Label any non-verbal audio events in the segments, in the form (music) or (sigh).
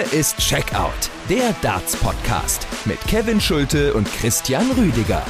Hier ist Checkout, der Darts-Podcast mit Kevin Schulte und Christian Rüdiger.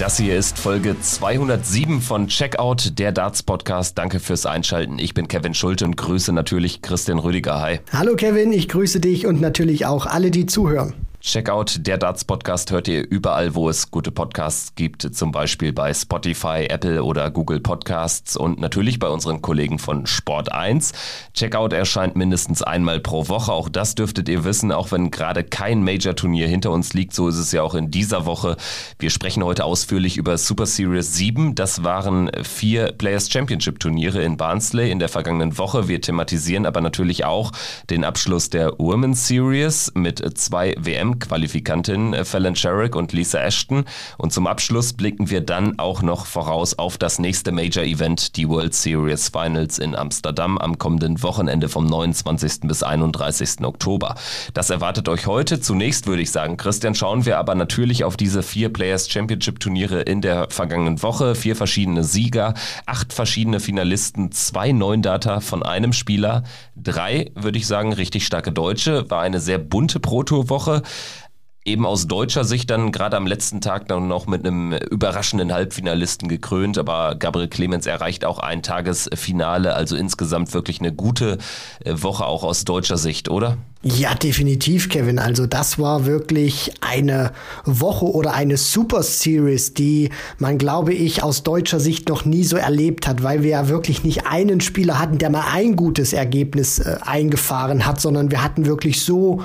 Das hier ist Folge 207 von Checkout, der Darts Podcast. Danke fürs Einschalten. Ich bin Kevin Schulte und grüße natürlich Christian Rüdiger. Hi. Hallo Kevin, ich grüße dich und natürlich auch alle, die zuhören. Checkout, der Darts Podcast hört ihr überall, wo es gute Podcasts gibt, zum Beispiel bei Spotify, Apple oder Google Podcasts und natürlich bei unseren Kollegen von Sport 1. Checkout erscheint mindestens einmal pro Woche, auch das dürftet ihr wissen, auch wenn gerade kein Major-Turnier hinter uns liegt, so ist es ja auch in dieser Woche. Wir sprechen heute ausführlich über Super Series 7. Das waren vier Players Championship Turniere in Barnsley in der vergangenen Woche. Wir thematisieren aber natürlich auch den Abschluss der Women's Series mit zwei WM WM-Qualifikantin äh, Fallon Sherrick und Lisa Ashton. Und zum Abschluss blicken wir dann auch noch voraus auf das nächste Major-Event, die World Series Finals in Amsterdam am kommenden Wochenende vom 29. bis 31. Oktober. Das erwartet euch heute. Zunächst würde ich sagen, Christian, schauen wir aber natürlich auf diese vier Players Championship Turniere in der vergangenen Woche. Vier verschiedene Sieger, acht verschiedene Finalisten, zwei Neundata von einem Spieler, drei, würde ich sagen, richtig starke Deutsche. War eine sehr bunte Proto-Woche eben aus deutscher Sicht dann gerade am letzten Tag dann noch mit einem überraschenden Halbfinalisten gekrönt, aber Gabriel Clemens erreicht auch ein Tagesfinale, also insgesamt wirklich eine gute äh, Woche auch aus deutscher Sicht, oder? Ja, definitiv, Kevin. Also das war wirklich eine Woche oder eine Super Series, die man, glaube ich, aus deutscher Sicht noch nie so erlebt hat, weil wir ja wirklich nicht einen Spieler hatten, der mal ein gutes Ergebnis äh, eingefahren hat, sondern wir hatten wirklich so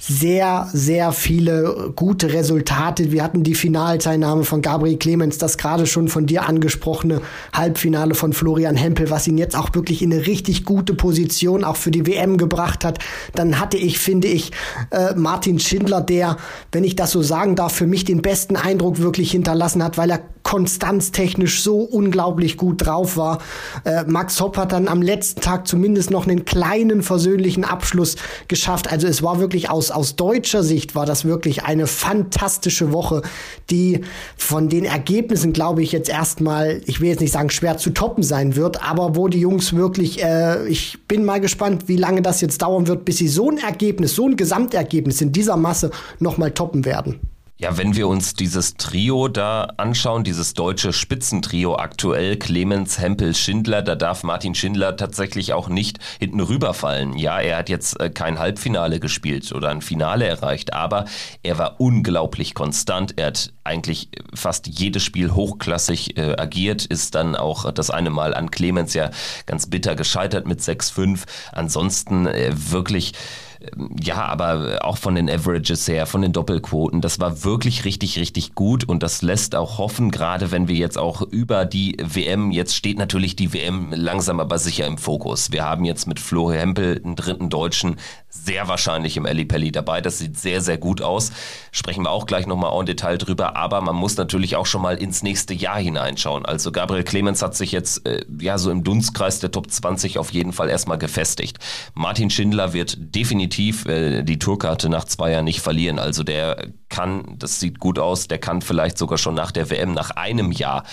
sehr, sehr viele gute Resultate. Wir hatten die Finalteilnahme von Gabriel Clemens, das gerade schon von dir angesprochene Halbfinale von Florian Hempel, was ihn jetzt auch wirklich in eine richtig gute Position auch für die WM gebracht hat. Dann hatte ich, finde ich, äh, Martin Schindler, der, wenn ich das so sagen darf, für mich den besten Eindruck wirklich hinterlassen hat, weil er konstanztechnisch so unglaublich gut drauf war. Äh, Max Hopp hat dann am letzten Tag zumindest noch einen kleinen versöhnlichen Abschluss geschafft. Also es war wirklich aus aus, aus deutscher Sicht war das wirklich eine fantastische Woche, die von den Ergebnissen, glaube ich, jetzt erstmal, ich will jetzt nicht sagen, schwer zu toppen sein wird, aber wo die Jungs wirklich, äh, ich bin mal gespannt, wie lange das jetzt dauern wird, bis sie so ein Ergebnis, so ein Gesamtergebnis in dieser Masse nochmal toppen werden. Ja, wenn wir uns dieses Trio da anschauen, dieses deutsche Spitzentrio aktuell, Clemens, Hempel, Schindler, da darf Martin Schindler tatsächlich auch nicht hinten rüberfallen. Ja, er hat jetzt äh, kein Halbfinale gespielt oder ein Finale erreicht, aber er war unglaublich konstant. Er hat eigentlich fast jedes Spiel hochklassig äh, agiert, ist dann auch das eine Mal an Clemens ja ganz bitter gescheitert mit 6-5. Ansonsten äh, wirklich ja, aber auch von den Averages her, von den Doppelquoten, das war wirklich richtig, richtig gut und das lässt auch hoffen, gerade wenn wir jetzt auch über die WM, jetzt steht natürlich die WM langsam aber sicher im Fokus. Wir haben jetzt mit Flo Hempel einen dritten Deutschen sehr wahrscheinlich im Ali Pelli dabei. Das sieht sehr, sehr gut aus. Sprechen wir auch gleich nochmal en Detail drüber. Aber man muss natürlich auch schon mal ins nächste Jahr hineinschauen. Also Gabriel Clemens hat sich jetzt äh, ja so im Dunstkreis der Top 20 auf jeden Fall erstmal gefestigt. Martin Schindler wird definitiv äh, die Tourkarte nach zwei Jahren nicht verlieren. Also der kann, das sieht gut aus, der kann vielleicht sogar schon nach der WM, nach einem Jahr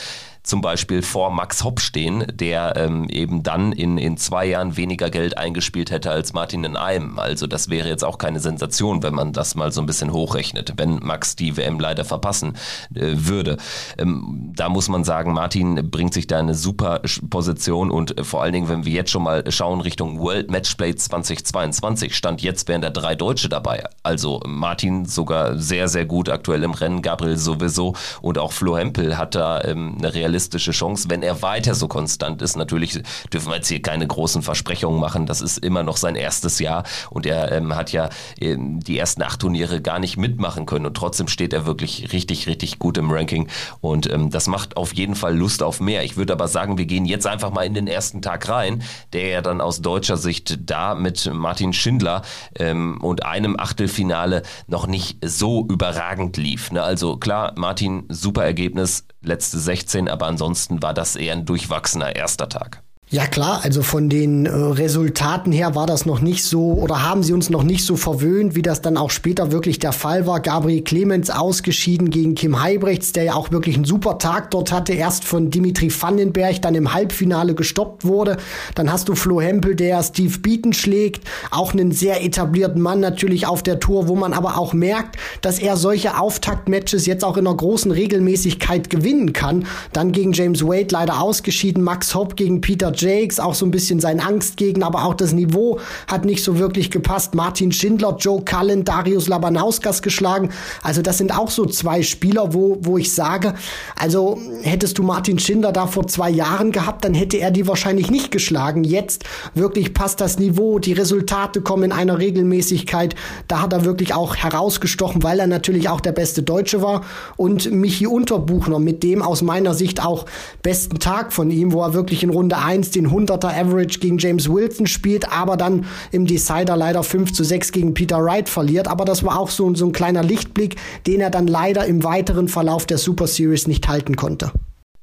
zum Beispiel vor Max Hopp stehen, der ähm, eben dann in, in zwei Jahren weniger Geld eingespielt hätte als Martin in einem. Also das wäre jetzt auch keine Sensation, wenn man das mal so ein bisschen hochrechnet, wenn Max die WM leider verpassen äh, würde. Ähm, da muss man sagen, Martin bringt sich da eine super Position und äh, vor allen Dingen, wenn wir jetzt schon mal schauen Richtung World Matchplay 2022, stand jetzt wären da drei Deutsche dabei. Also Martin sogar sehr, sehr gut aktuell im Rennen, Gabriel sowieso und auch Flo Hempel hat da ähm, eine realistische realistische Chance, wenn er weiter so konstant ist. Natürlich dürfen wir jetzt hier keine großen Versprechungen machen. Das ist immer noch sein erstes Jahr und er ähm, hat ja ähm, die ersten acht Turniere gar nicht mitmachen können und trotzdem steht er wirklich richtig, richtig gut im Ranking und ähm, das macht auf jeden Fall Lust auf mehr. Ich würde aber sagen, wir gehen jetzt einfach mal in den ersten Tag rein, der ja dann aus deutscher Sicht da mit Martin Schindler ähm, und einem Achtelfinale noch nicht so überragend lief. Ne? Also klar, Martin, super Ergebnis, letzte 16, aber ansonsten war das eher ein durchwachsener erster Tag. Ja klar, also von den äh, Resultaten her war das noch nicht so oder haben sie uns noch nicht so verwöhnt, wie das dann auch später wirklich der Fall war. Gabriel Clemens ausgeschieden gegen Kim Heibrechts, der ja auch wirklich einen super Tag dort hatte, erst von Dimitri Vandenberg, dann im Halbfinale gestoppt wurde. Dann hast du Flo Hempel, der Steve Beaton schlägt, auch einen sehr etablierten Mann natürlich auf der Tour, wo man aber auch merkt, dass er solche Auftaktmatches jetzt auch in einer großen Regelmäßigkeit gewinnen kann. Dann gegen James Wade leider ausgeschieden, Max Hopp gegen Peter Jakes, auch so ein bisschen sein Angstgegner, aber auch das Niveau hat nicht so wirklich gepasst. Martin Schindler, Joe Cullen, Darius Labanauskas geschlagen. Also das sind auch so zwei Spieler, wo, wo ich sage, also hättest du Martin Schindler da vor zwei Jahren gehabt, dann hätte er die wahrscheinlich nicht geschlagen. Jetzt wirklich passt das Niveau, die Resultate kommen in einer Regelmäßigkeit. Da hat er wirklich auch herausgestochen, weil er natürlich auch der beste Deutsche war. Und Michi Unterbuchner mit dem aus meiner Sicht auch besten Tag von ihm, wo er wirklich in Runde 1 1 den 100er Average gegen James Wilson spielt, aber dann im Decider leider 5 zu 6 gegen Peter Wright verliert. Aber das war auch so, so ein kleiner Lichtblick, den er dann leider im weiteren Verlauf der Super Series nicht halten konnte.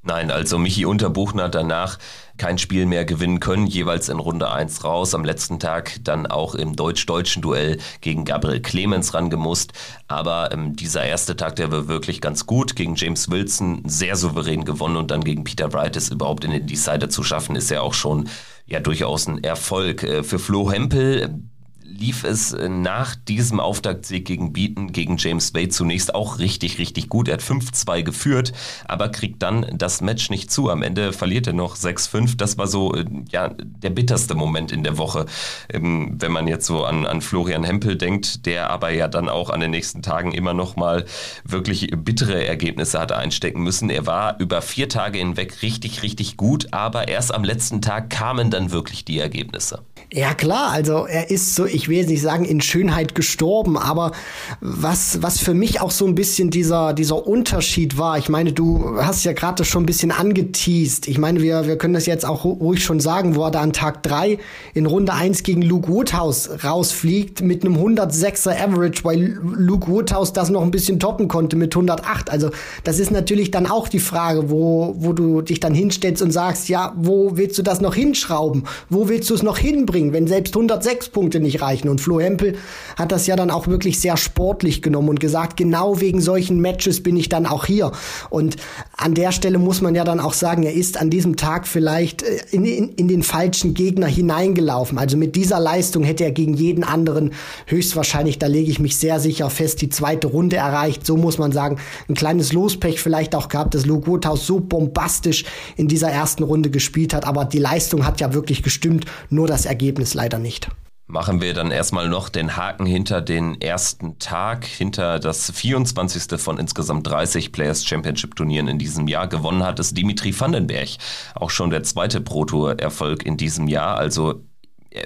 Nein, also Michi Unterbuchner danach kein Spiel mehr gewinnen können, jeweils in Runde 1 raus. Am letzten Tag dann auch im deutsch-deutschen Duell gegen Gabriel Clemens rangemusst. Aber ähm, dieser erste Tag, der war wirklich ganz gut. Gegen James Wilson sehr souverän gewonnen und dann gegen Peter Wright es überhaupt in den Decider zu schaffen, ist ja auch schon ja durchaus ein Erfolg. Äh, für Flo Hempel lief es äh, nach diesem Auftaktsieg gegen Beaton, gegen James Wade zunächst auch richtig, richtig gut. Er hat 5-2 geführt, aber kriegt dann das Match nicht zu. Am Ende verliert er noch 6-5. Das war so äh, ja, der bitterste Moment in der Woche, ähm, wenn man jetzt so an, an Florian Hempel denkt, der aber ja dann auch an den nächsten Tagen immer noch mal wirklich bittere Ergebnisse hat einstecken müssen. Er war über vier Tage hinweg richtig, richtig gut, aber erst am letzten Tag kamen dann wirklich die Ergebnisse. Ja klar, also er ist so, ich will jetzt nicht sagen in Schönheit gestorben, aber was, was für mich auch so ein bisschen dieser, dieser Unterschied war, ich meine, du hast ja gerade schon ein bisschen angeteased. Ich meine, wir, wir können das jetzt auch ruhig schon sagen, wo er da an Tag drei in Runde eins gegen Luke Woodhouse rausfliegt mit einem 106er Average, weil Luke Woodhouse das noch ein bisschen toppen konnte mit 108. Also das ist natürlich dann auch die Frage, wo, wo du dich dann hinstellst und sagst, ja, wo willst du das noch hinschrauben? Wo willst du es noch hinbringen? Bringen, wenn selbst 106 Punkte nicht reichen. Und Flo Hempel hat das ja dann auch wirklich sehr sportlich genommen und gesagt, genau wegen solchen Matches bin ich dann auch hier. Und an der Stelle muss man ja dann auch sagen, er ist an diesem Tag vielleicht äh, in, in, in den falschen Gegner hineingelaufen. Also mit dieser Leistung hätte er gegen jeden anderen höchstwahrscheinlich, da lege ich mich sehr sicher fest, die zweite Runde erreicht. So muss man sagen, ein kleines Lospech vielleicht auch gehabt, dass Luke Woodhouse so bombastisch in dieser ersten Runde gespielt hat. Aber die Leistung hat ja wirklich gestimmt, nur das Ergebnis Ergebnis leider nicht. Machen wir dann erstmal noch den Haken hinter den ersten Tag, hinter das 24. von insgesamt 30 Players Championship Turnieren in diesem Jahr. Gewonnen hat es Dimitri Vandenberg. Auch schon der zweite Pro Tour Erfolg in diesem Jahr. Also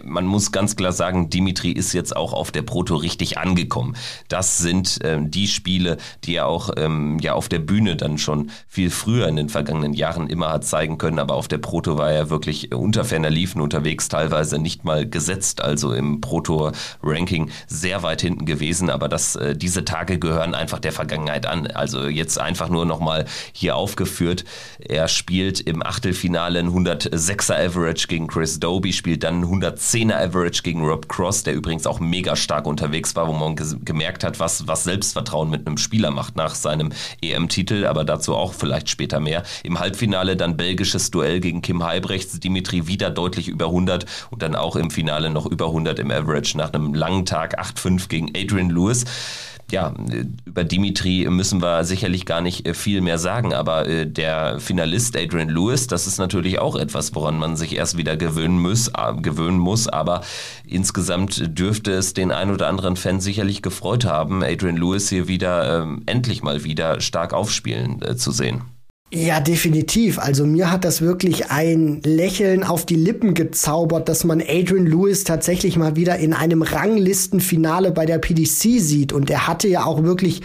man muss ganz klar sagen, Dimitri ist jetzt auch auf der Proto richtig angekommen. Das sind ähm, die Spiele, die er auch ähm, ja auf der Bühne dann schon viel früher in den vergangenen Jahren immer hat zeigen können. Aber auf der Proto war er wirklich unter ferner Liefen unterwegs, teilweise nicht mal gesetzt, also im Proto-Ranking sehr weit hinten gewesen. Aber das, äh, diese Tage gehören einfach der Vergangenheit an. Also jetzt einfach nur nochmal hier aufgeführt. Er spielt im Achtelfinale ein 106er Average gegen Chris Doby, spielt dann 100 110er Average gegen Rob Cross, der übrigens auch mega stark unterwegs war, wo man gemerkt hat, was, was Selbstvertrauen mit einem Spieler macht nach seinem EM-Titel, aber dazu auch vielleicht später mehr. Im Halbfinale dann belgisches Duell gegen Kim Heibrechts, Dimitri wieder deutlich über 100 und dann auch im Finale noch über 100 im Average nach einem langen Tag 8-5 gegen Adrian Lewis ja, über Dimitri müssen wir sicherlich gar nicht äh, viel mehr sagen, aber äh, der Finalist Adrian Lewis, das ist natürlich auch etwas, woran man sich erst wieder gewöhnen muss, äh, gewöhnen muss, aber insgesamt dürfte es den ein oder anderen Fan sicherlich gefreut haben, Adrian Lewis hier wieder ähm, endlich mal wieder stark aufspielen zu sehen. Ja, definitiv. Also mir hat das wirklich ein Lächeln auf die Lippen gezaubert, dass man Adrian Lewis tatsächlich mal wieder in einem Ranglistenfinale bei der PDC sieht. Und er hatte ja auch wirklich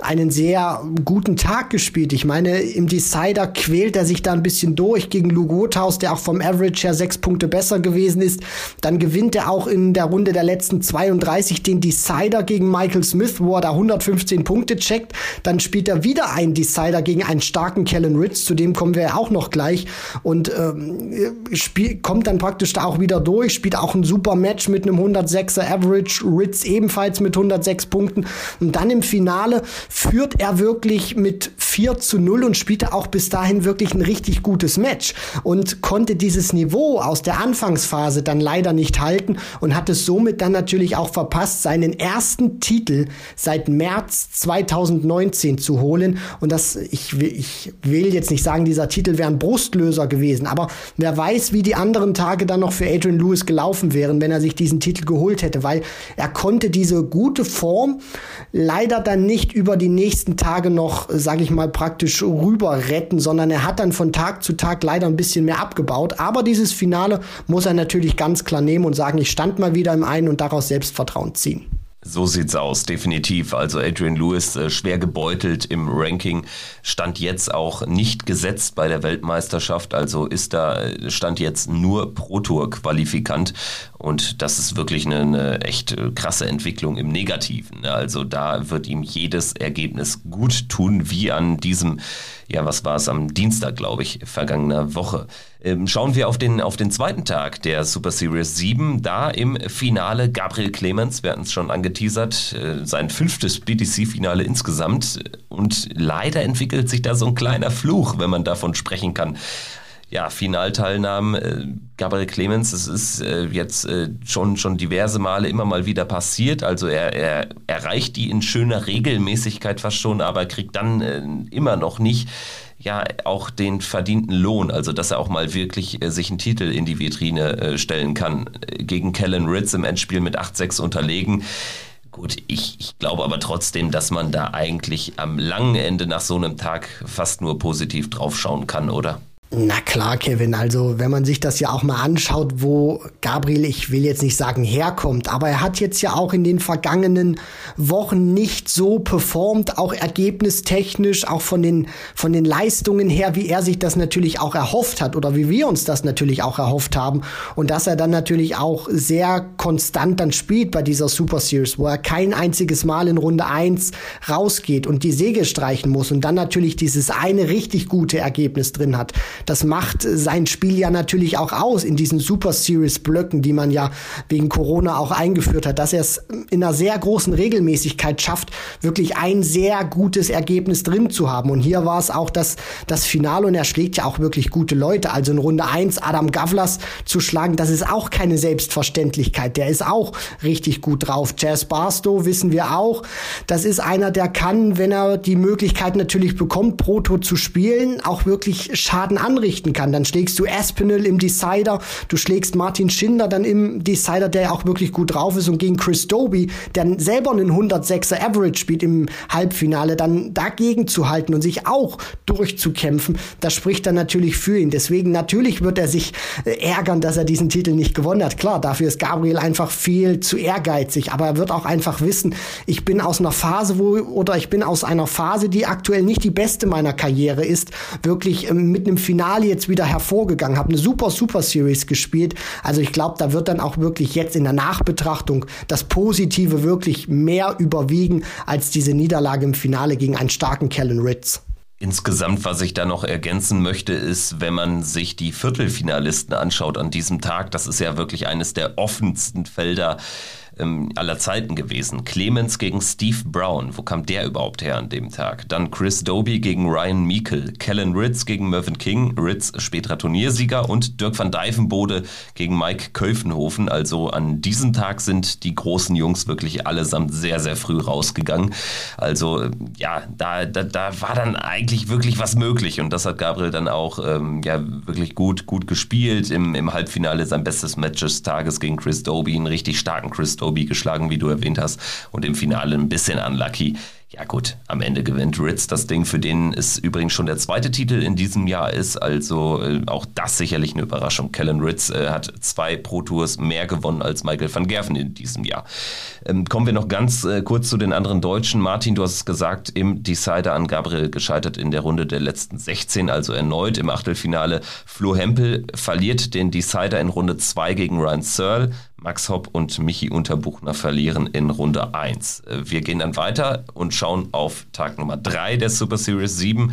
einen sehr guten Tag gespielt. Ich meine, im Decider quält er sich da ein bisschen durch gegen Lugothaus, der auch vom Average her sechs Punkte besser gewesen ist. Dann gewinnt er auch in der Runde der letzten 32 den Decider gegen Michael Smith, wo er da 115 Punkte checkt. Dann spielt er wieder einen Decider gegen einen starken Kellen Ritz, zu dem kommen wir ja auch noch gleich. Und ähm, spiel, kommt dann praktisch da auch wieder durch, spielt auch ein super Match mit einem 106er Average, Ritz ebenfalls mit 106 Punkten. Und dann im Finale führt er wirklich mit 4 zu 0 und spielte auch bis dahin wirklich ein richtig gutes Match und konnte dieses Niveau aus der Anfangsphase dann leider nicht halten und hat es somit dann natürlich auch verpasst, seinen ersten Titel seit März 2019 zu holen. Und das, ich, ich will jetzt nicht sagen, dieser Titel wäre ein Brustlöser gewesen, aber wer weiß, wie die anderen Tage dann noch für Adrian Lewis gelaufen wären, wenn er sich diesen Titel geholt hätte, weil er konnte diese gute Form leider dann nicht über die nächsten Tage noch, sage ich mal, praktisch rüber retten, sondern er hat dann von Tag zu Tag leider ein bisschen mehr abgebaut. Aber dieses Finale muss er natürlich ganz klar nehmen und sagen, ich stand mal wieder im einen und daraus Selbstvertrauen ziehen. So sieht's aus, definitiv. Also Adrian Lewis äh, schwer gebeutelt im Ranking, stand jetzt auch nicht gesetzt bei der Weltmeisterschaft, also ist da äh, stand jetzt nur Pro Tour Qualifikant und das ist wirklich eine, eine echt äh, krasse Entwicklung im Negativen. Also da wird ihm jedes Ergebnis gut tun, wie an diesem, ja, was war es am Dienstag, glaube ich, vergangener Woche. Ähm, schauen wir auf den, auf den zweiten Tag der Super Series 7. Da im Finale Gabriel Clemens, wir hatten es schon angeteasert, äh, sein fünftes BTC-Finale insgesamt. Und leider entwickelt sich da so ein kleiner Fluch, wenn man davon sprechen kann ja, Finalteilnahmen. Äh, Gabriel Clemens, es ist äh, jetzt schon, schon diverse Male immer mal wieder passiert. Also er, er erreicht die in schöner Regelmäßigkeit fast schon, aber kriegt dann immer noch nicht ja auch den verdienten Lohn, also dass er auch mal wirklich äh, sich einen Titel in die Vitrine äh, stellen kann. Gegen Kellen Ritz im Endspiel mit 8-6 unterlegen. Gut, ich, ich glaube aber trotzdem, dass man da eigentlich am langen Ende nach so einem Tag fast nur positiv draufschauen kann, oder? Na klar, Kevin. Also, wenn man sich das ja auch mal anschaut, wo Gabriel, ich will jetzt nicht sagen herkommt, aber er hat jetzt ja auch in den vergangenen Wochen nicht so performt, auch ergebnistechnisch, auch von den, von den Leistungen her, wie er sich das natürlich auch erhofft hat oder wie wir uns das natürlich auch erhofft haben. Und dass er dann natürlich auch sehr konstant dann spielt bei dieser Super Series, wo er kein einziges Mal in Runde 1 rausgeht und die Säge streichen muss und dann natürlich dieses eine richtig gute Ergebnis drin hat das macht sein Spiel ja natürlich auch aus in diesen Super Series Blöcken, die man ja wegen Corona auch eingeführt hat, dass er es in einer sehr großen Regelmäßigkeit schafft, wirklich ein sehr gutes Ergebnis drin zu haben. Und hier war es auch das, das Finale und er schlägt ja auch wirklich gute Leute. Also in Runde 1 Adam Gavlas zu schlagen, das ist auch keine Selbstverständlichkeit. Der ist auch richtig gut drauf. Jazz Barstow wissen wir auch. Das ist einer, der kann, wenn er die Möglichkeit natürlich bekommt, Proto zu spielen, auch wirklich Schaden anrichten kann. Dann schlägst du Aspinall im Decider, du schlägst Martin Schindler dann im Decider, der auch wirklich gut drauf ist und gegen Chris Doby, der selber einen 106er Average spielt im Halbfinale, dann dagegen zu halten und sich auch durchzukämpfen, das spricht dann natürlich für ihn. Deswegen natürlich wird er sich äh, ärgern, dass er diesen Titel nicht gewonnen hat. Klar, dafür ist Gabriel einfach viel zu ehrgeizig, aber er wird auch einfach wissen, ich bin aus einer Phase, wo oder ich bin aus einer Phase, die aktuell nicht die beste meiner Karriere ist, wirklich ähm, mit einem Finale Finale jetzt wieder hervorgegangen, habe eine super, super Series gespielt. Also ich glaube, da wird dann auch wirklich jetzt in der Nachbetrachtung das Positive wirklich mehr überwiegen als diese Niederlage im Finale gegen einen starken Kellen Ritz. Insgesamt, was ich da noch ergänzen möchte, ist, wenn man sich die Viertelfinalisten anschaut an diesem Tag, das ist ja wirklich eines der offensten Felder ähm, aller Zeiten gewesen. Clemens gegen Steve Brown, wo kam der überhaupt her an dem Tag? Dann Chris Doby gegen Ryan Meikle, Kellen Ritz gegen Mervyn King, Ritz späterer Turniersieger und Dirk van Dijvenbode gegen Mike Köfenhofen. Also an diesem Tag sind die großen Jungs wirklich allesamt sehr, sehr früh rausgegangen. Also ja, da, da, da war dann eigentlich wirklich was möglich und das hat Gabriel dann auch ähm, ja, wirklich gut, gut gespielt. Im, Im Halbfinale sein bestes Match des Tages gegen Chris Doby, einen richtig starken Chris Doby Kobe geschlagen, wie du erwähnt hast, und im Finale ein bisschen unlucky. Ja gut, am Ende gewinnt Ritz das Ding, für den es übrigens schon der zweite Titel in diesem Jahr ist. Also äh, auch das sicherlich eine Überraschung. Kellen Ritz äh, hat zwei Pro Tours mehr gewonnen als Michael van Gerven in diesem Jahr. Ähm, kommen wir noch ganz äh, kurz zu den anderen Deutschen. Martin, du hast es gesagt, im Decider an Gabriel gescheitert in der Runde der letzten 16, also erneut im Achtelfinale. Flo Hempel verliert den Decider in Runde 2 gegen Ryan Searle. Max Hopp und Michi Unterbuchner verlieren in Runde 1. Äh, wir gehen dann weiter und schauen auf Tag Nummer 3 der Super Series 7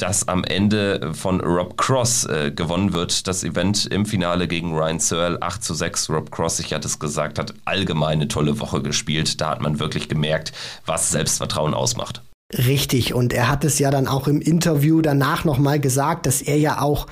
das am Ende von Rob Cross äh, gewonnen wird. Das Event im Finale gegen Ryan Searle 8 zu 6. Rob Cross, ich hatte es gesagt, hat allgemeine tolle Woche gespielt. Da hat man wirklich gemerkt, was Selbstvertrauen ausmacht. Richtig, und er hat es ja dann auch im Interview danach nochmal gesagt, dass er ja auch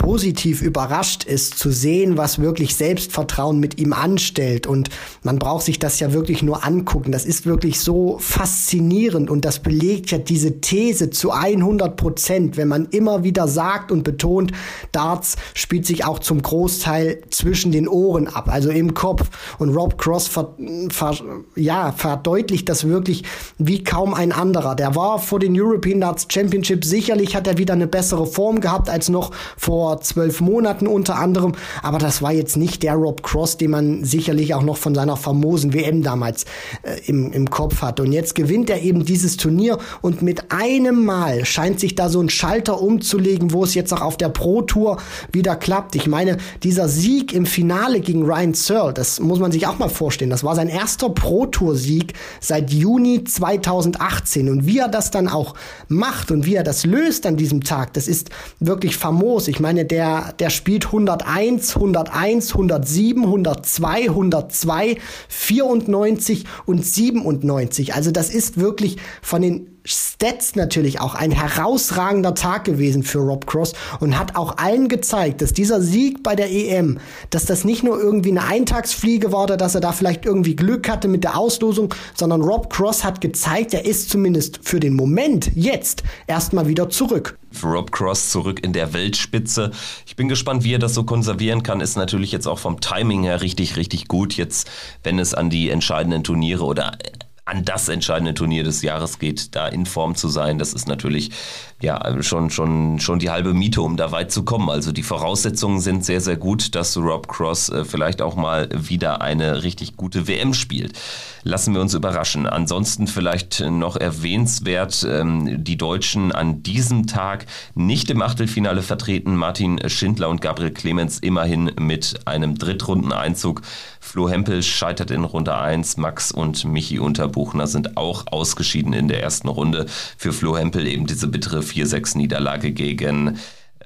positiv überrascht ist, zu sehen, was wirklich Selbstvertrauen mit ihm anstellt. Und man braucht sich das ja wirklich nur angucken. Das ist wirklich so faszinierend und das belegt ja diese These zu 100 Prozent, wenn man immer wieder sagt und betont, Darts spielt sich auch zum Großteil zwischen den Ohren ab, also im Kopf. Und Rob Cross ver, ver, ja, verdeutlicht das wirklich wie kaum ein anderer. Der war vor den European Darts Championship sicherlich hat er wieder eine bessere Form gehabt als noch vor zwölf Monaten unter anderem. Aber das war jetzt nicht der Rob Cross, den man sicherlich auch noch von seiner famosen WM damals äh, im, im Kopf hatte. Und jetzt gewinnt er eben dieses Turnier und mit einem Mal scheint sich da so ein Schalter umzulegen, wo es jetzt auch auf der Pro Tour wieder klappt. Ich meine, dieser Sieg im Finale gegen Ryan Searle, das muss man sich auch mal vorstellen. Das war sein erster Pro Tour Sieg seit Juni 2018 und wie er das dann auch macht und wie er das löst an diesem Tag, das ist wirklich famos. Ich meine, meine, der, der spielt 101, 101, 107, 102, 102, 94 und 97. Also das ist wirklich von den Stats natürlich auch ein herausragender Tag gewesen für Rob Cross und hat auch allen gezeigt, dass dieser Sieg bei der EM, dass das nicht nur irgendwie eine Eintagsfliege war oder dass er da vielleicht irgendwie Glück hatte mit der Auslosung, sondern Rob Cross hat gezeigt, er ist zumindest für den Moment jetzt erstmal wieder zurück. Rob Cross zurück in der Weltspitze. Ich bin gespannt, wie er das so konservieren kann. Ist natürlich jetzt auch vom Timing her richtig, richtig gut. Jetzt, wenn es an die entscheidenden Turniere oder an das entscheidende Turnier des Jahres geht, da in Form zu sein, das ist natürlich ja schon, schon, schon die halbe Miete, um da weit zu kommen. Also die Voraussetzungen sind sehr, sehr gut, dass Rob Cross äh, vielleicht auch mal wieder eine richtig gute WM spielt. Lassen wir uns überraschen. Ansonsten vielleicht noch erwähnenswert, ähm, die Deutschen an diesem Tag nicht im Achtelfinale vertreten. Martin Schindler und Gabriel Clemens immerhin mit einem Drittrundeneinzug. Flo Hempel scheitert in Runde 1. Max und Michi Unterbuchner sind auch ausgeschieden in der ersten Runde. Für Flo Hempel eben diese bittere 4-6-Niederlage gegen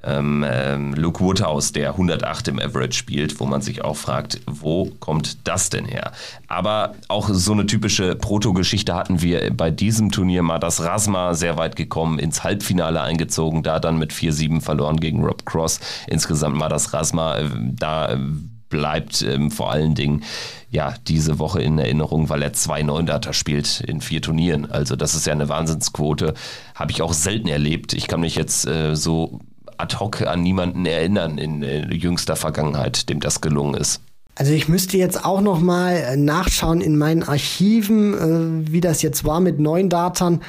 ähm, ähm, Luke Woodhouse, der 108 im Average spielt, wo man sich auch fragt, wo kommt das denn her? Aber auch so eine typische Proto-Geschichte hatten wir bei diesem Turnier. Madas Rasma sehr weit gekommen, ins Halbfinale eingezogen, da dann mit 4-7 verloren gegen Rob Cross. Insgesamt Madas Rasma, äh, da bleibt ähm, vor allen Dingen ja diese Woche in Erinnerung, weil er zwei Neundater spielt in vier Turnieren. Also das ist ja eine Wahnsinnsquote. Habe ich auch selten erlebt. Ich kann mich jetzt äh, so ad hoc an niemanden erinnern in, in jüngster Vergangenheit, dem das gelungen ist. Also ich müsste jetzt auch noch mal äh, nachschauen in meinen Archiven, äh, wie das jetzt war mit neuen Datern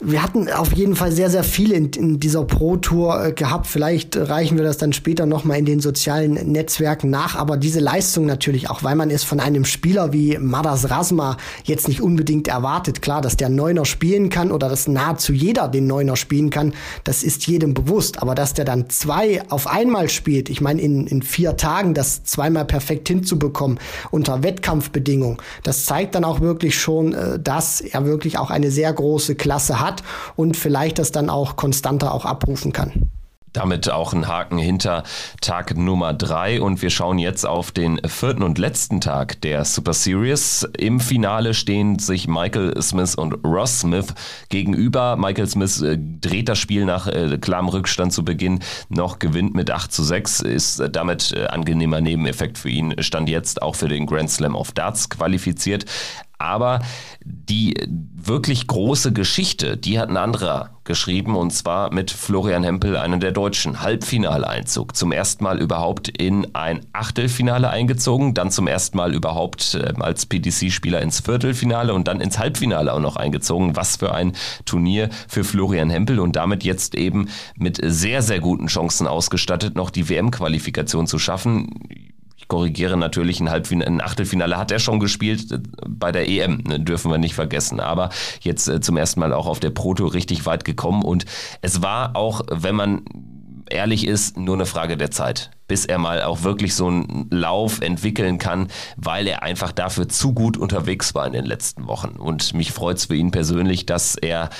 wir hatten auf jeden Fall sehr, sehr viele in, in dieser Pro-Tour äh, gehabt. Vielleicht reichen wir das dann später nochmal in den sozialen Netzwerken nach. Aber diese Leistung natürlich, auch weil man es von einem Spieler wie Madas Rasma jetzt nicht unbedingt erwartet. Klar, dass der Neuner spielen kann oder dass nahezu jeder den Neuner spielen kann, das ist jedem bewusst. Aber dass der dann zwei auf einmal spielt, ich meine, in, in vier Tagen das zweimal perfekt hinzubekommen unter Wettkampfbedingungen, das zeigt dann auch wirklich schon, äh, dass er wirklich auch eine sehr große Klasse hat hat und vielleicht das dann auch konstanter auch abrufen kann. Damit auch ein Haken hinter Tag Nummer drei und wir schauen jetzt auf den vierten und letzten Tag der Super Series. Im Finale stehen sich Michael Smith und Ross Smith gegenüber. Michael Smith äh, dreht das Spiel nach äh, klarem Rückstand zu Beginn noch, gewinnt mit 8 zu 6, ist äh, damit angenehmer Nebeneffekt für ihn, stand jetzt auch für den Grand Slam of Darts qualifiziert. Aber die wirklich große Geschichte, die hat ein anderer geschrieben und zwar mit Florian Hempel, einen der Deutschen. Halbfinaleinzug. Zum ersten Mal überhaupt in ein Achtelfinale eingezogen, dann zum ersten Mal überhaupt äh, als PDC-Spieler ins Viertelfinale und dann ins Halbfinale auch noch eingezogen. Was für ein Turnier für Florian Hempel und damit jetzt eben mit sehr, sehr guten Chancen ausgestattet, noch die WM-Qualifikation zu schaffen korrigiere natürlich, ein, Halbfinale, ein Achtelfinale hat er schon gespielt äh, bei der EM, ne, dürfen wir nicht vergessen. Aber jetzt äh, zum ersten Mal auch auf der Proto richtig weit gekommen und es war auch, wenn man ehrlich ist, nur eine Frage der Zeit, bis er mal auch wirklich so einen Lauf entwickeln kann, weil er einfach dafür zu gut unterwegs war in den letzten Wochen. Und mich freut es für ihn persönlich, dass er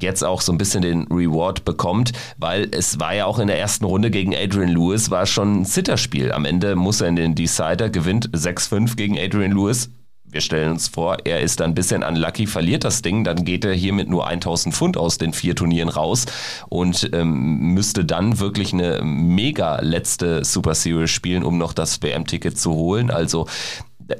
jetzt auch so ein bisschen den Reward bekommt, weil es war ja auch in der ersten Runde gegen Adrian Lewis, war schon ein Zitterspiel. Am Ende muss er in den Decider, gewinnt 6-5 gegen Adrian Lewis. Wir stellen uns vor, er ist dann ein bisschen unlucky, verliert das Ding, dann geht er hier mit nur 1000 Pfund aus den vier Turnieren raus und ähm, müsste dann wirklich eine mega letzte Super Series spielen, um noch das WM-Ticket zu holen. Also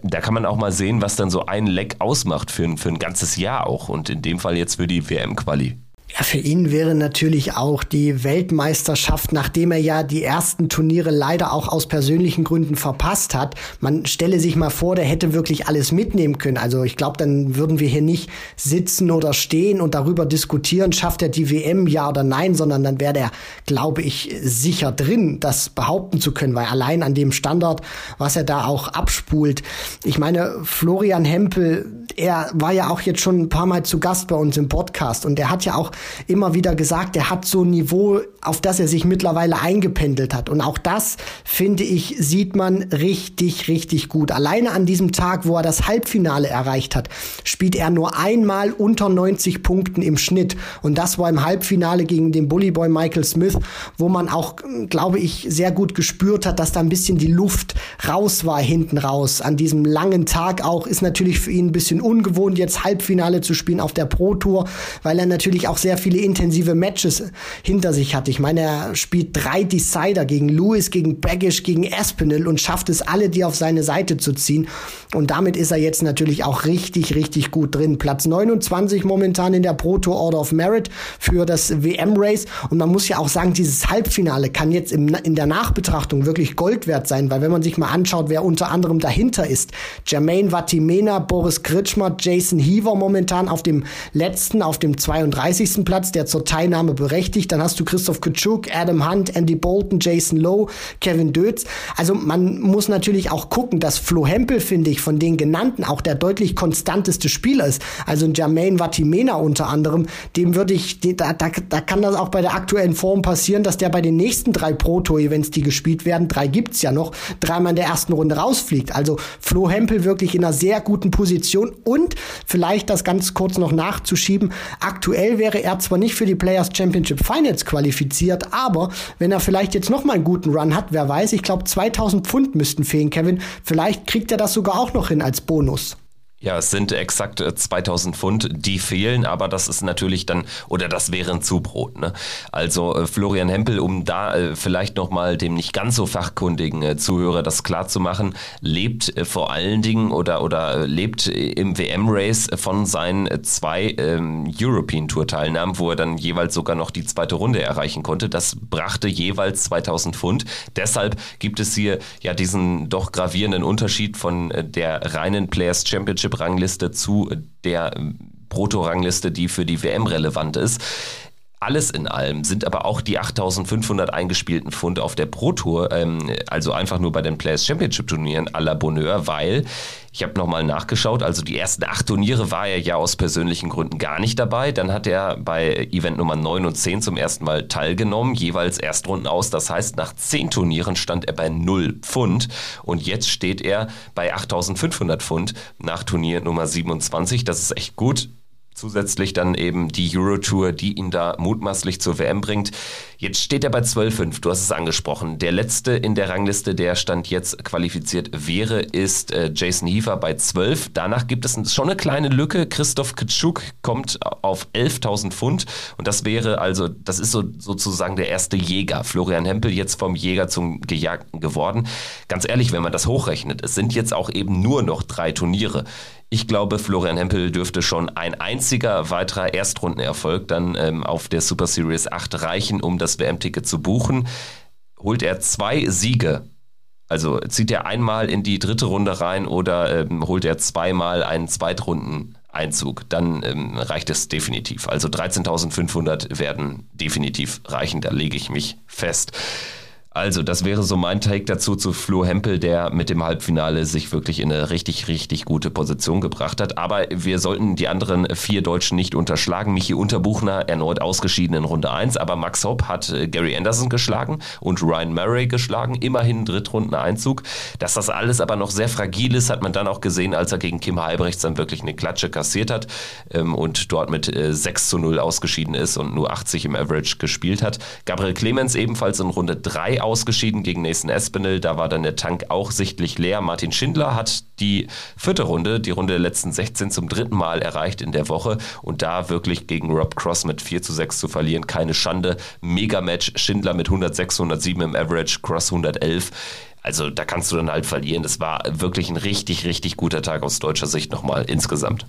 da kann man auch mal sehen, was dann so ein Leck ausmacht für, für ein ganzes Jahr auch und in dem Fall jetzt für die WM-Quali. Ja, für ihn wäre natürlich auch die Weltmeisterschaft, nachdem er ja die ersten Turniere leider auch aus persönlichen Gründen verpasst hat. Man stelle sich mal vor, der hätte wirklich alles mitnehmen können. Also ich glaube, dann würden wir hier nicht sitzen oder stehen und darüber diskutieren, schafft er die WM ja oder nein, sondern dann wäre der, glaube ich, sicher drin, das behaupten zu können, weil allein an dem Standard, was er da auch abspult. Ich meine, Florian Hempel, er war ja auch jetzt schon ein paar Mal zu Gast bei uns im Podcast und er hat ja auch immer wieder gesagt, er hat so ein Niveau, auf das er sich mittlerweile eingependelt hat. Und auch das, finde ich, sieht man richtig, richtig gut. Alleine an diesem Tag, wo er das Halbfinale erreicht hat, spielt er nur einmal unter 90 Punkten im Schnitt. Und das war im Halbfinale gegen den Bullyboy Michael Smith, wo man auch, glaube ich, sehr gut gespürt hat, dass da ein bisschen die Luft raus war hinten raus. An diesem langen Tag auch ist natürlich für ihn ein bisschen ungewohnt, jetzt Halbfinale zu spielen auf der Pro Tour, weil er natürlich auch sehr sehr viele intensive Matches hinter sich hat. Ich meine, er spielt drei Decider gegen Lewis, gegen Baggish, gegen Espinel und schafft es alle, die auf seine Seite zu ziehen. Und damit ist er jetzt natürlich auch richtig, richtig gut drin. Platz 29 momentan in der Pro Tour Order of Merit für das WM-Race. Und man muss ja auch sagen, dieses Halbfinale kann jetzt im, in der Nachbetrachtung wirklich Gold wert sein, weil wenn man sich mal anschaut, wer unter anderem dahinter ist, Jermaine Vatimena, Boris Kritschmer, Jason Heaver momentan auf dem letzten, auf dem 32 sechsten Platz, der zur Teilnahme berechtigt. Dann hast du Christoph Kutschuk, Adam Hunt, Andy Bolton, Jason Lowe, Kevin Dötz. Also man muss natürlich auch gucken, dass Flo Hempel, finde ich, von den genannten auch der deutlich konstanteste Spieler ist. Also ein Jermaine Vatimena unter anderem, dem würde ich, da, da, da kann das auch bei der aktuellen Form passieren, dass der bei den nächsten drei Pro-Tour-Events, die gespielt werden, drei gibt's ja noch, dreimal in der ersten Runde rausfliegt. Also Flo Hempel wirklich in einer sehr guten Position und vielleicht das ganz kurz noch nachzuschieben. Aktuell wäre er zwar nicht für die Players Championship Finals qualifiziert, aber wenn er vielleicht jetzt noch mal einen guten Run hat, wer weiß, ich glaube 2000 Pfund müssten fehlen, Kevin. Vielleicht kriegt er das sogar auch noch hin als Bonus. Ja, es sind exakt 2000 äh, Pfund, die fehlen, aber das ist natürlich dann, oder das wäre ein Zubrot. Ne? Also äh, Florian Hempel, um da äh, vielleicht nochmal dem nicht ganz so fachkundigen äh, Zuhörer das klar zu machen, lebt äh, vor allen Dingen oder, oder äh, lebt im WM-Race von seinen zwei ähm, European Tour-Teilnahmen, wo er dann jeweils sogar noch die zweite Runde erreichen konnte. Das brachte jeweils 2000 Pfund. Deshalb gibt es hier ja diesen doch gravierenden Unterschied von der reinen Players Championship Championship-Rangliste zu der Proto-Rangliste, die für die WM relevant ist. Alles in allem sind aber auch die 8500 eingespielten Pfund auf der Pro Tour, ähm, also einfach nur bei den Players Championship Turnieren à la Bonheur, weil ich habe nochmal nachgeschaut, also die ersten acht Turniere war er ja aus persönlichen Gründen gar nicht dabei. Dann hat er bei Event Nummer 9 und 10 zum ersten Mal teilgenommen, jeweils Erstrunden aus. Das heißt, nach zehn Turnieren stand er bei 0 Pfund und jetzt steht er bei 8500 Pfund nach Turnier Nummer 27. Das ist echt gut. Zusätzlich dann eben die Eurotour, die ihn da mutmaßlich zur WM bringt. Jetzt steht er bei 12,5, du hast es angesprochen. Der letzte in der Rangliste, der Stand jetzt qualifiziert wäre, ist äh, Jason Hiefer bei 12. Danach gibt es schon eine kleine Lücke. Christoph Kitschuk kommt auf 11.000 Pfund und das wäre also, das ist so, sozusagen der erste Jäger. Florian Hempel jetzt vom Jäger zum Gejagten geworden. Ganz ehrlich, wenn man das hochrechnet, es sind jetzt auch eben nur noch drei Turniere Ich glaube, Florian Hempel dürfte schon ein einziger weiterer Erstrundenerfolg dann ähm, auf der Super Series 8 reichen, um das WM-Ticket zu buchen. Holt er zwei Siege, also zieht er einmal in die dritte Runde rein oder ähm, holt er zweimal einen Zweitrunden-Einzug, dann ähm, reicht es definitiv. Also 13.500 werden definitiv reichen, da lege ich mich fest. Also, das wäre so mein Take dazu zu Flo Hempel, der mit dem Halbfinale sich wirklich in eine richtig, richtig gute Position gebracht hat. Aber wir sollten die anderen vier Deutschen nicht unterschlagen. Michi Unterbuchner erneut ausgeschieden in Runde 1, aber Max Hopp hat äh, Gary Anderson geschlagen und Ryan Murray geschlagen. Immerhin Drittrundeneinzug. Dass das alles aber noch sehr fragil ist, hat man dann auch gesehen, als er gegen Kim Halbrechts dann wirklich eine Klatsche kassiert hat ähm, und dort mit 6 äh, zu 0 ausgeschieden ist und nur 80 im Average gespielt hat. Gabriel Clemens ebenfalls in Runde 3 ausgeschieden gegen Nathan Espinel. Da war dann der Tank auch sichtlich leer. Martin Schindler hat die vierte Runde, die Runde der letzten 16 zum dritten Mal erreicht in der Woche. Und da wirklich gegen Rob Cross mit 4 zu 6 zu verlieren, keine Schande. Mega-Match. Schindler mit 106, 107 im Average, Cross 111. Also da kannst du dann halt verlieren. Es war wirklich ein richtig, richtig guter Tag aus deutscher Sicht nochmal insgesamt.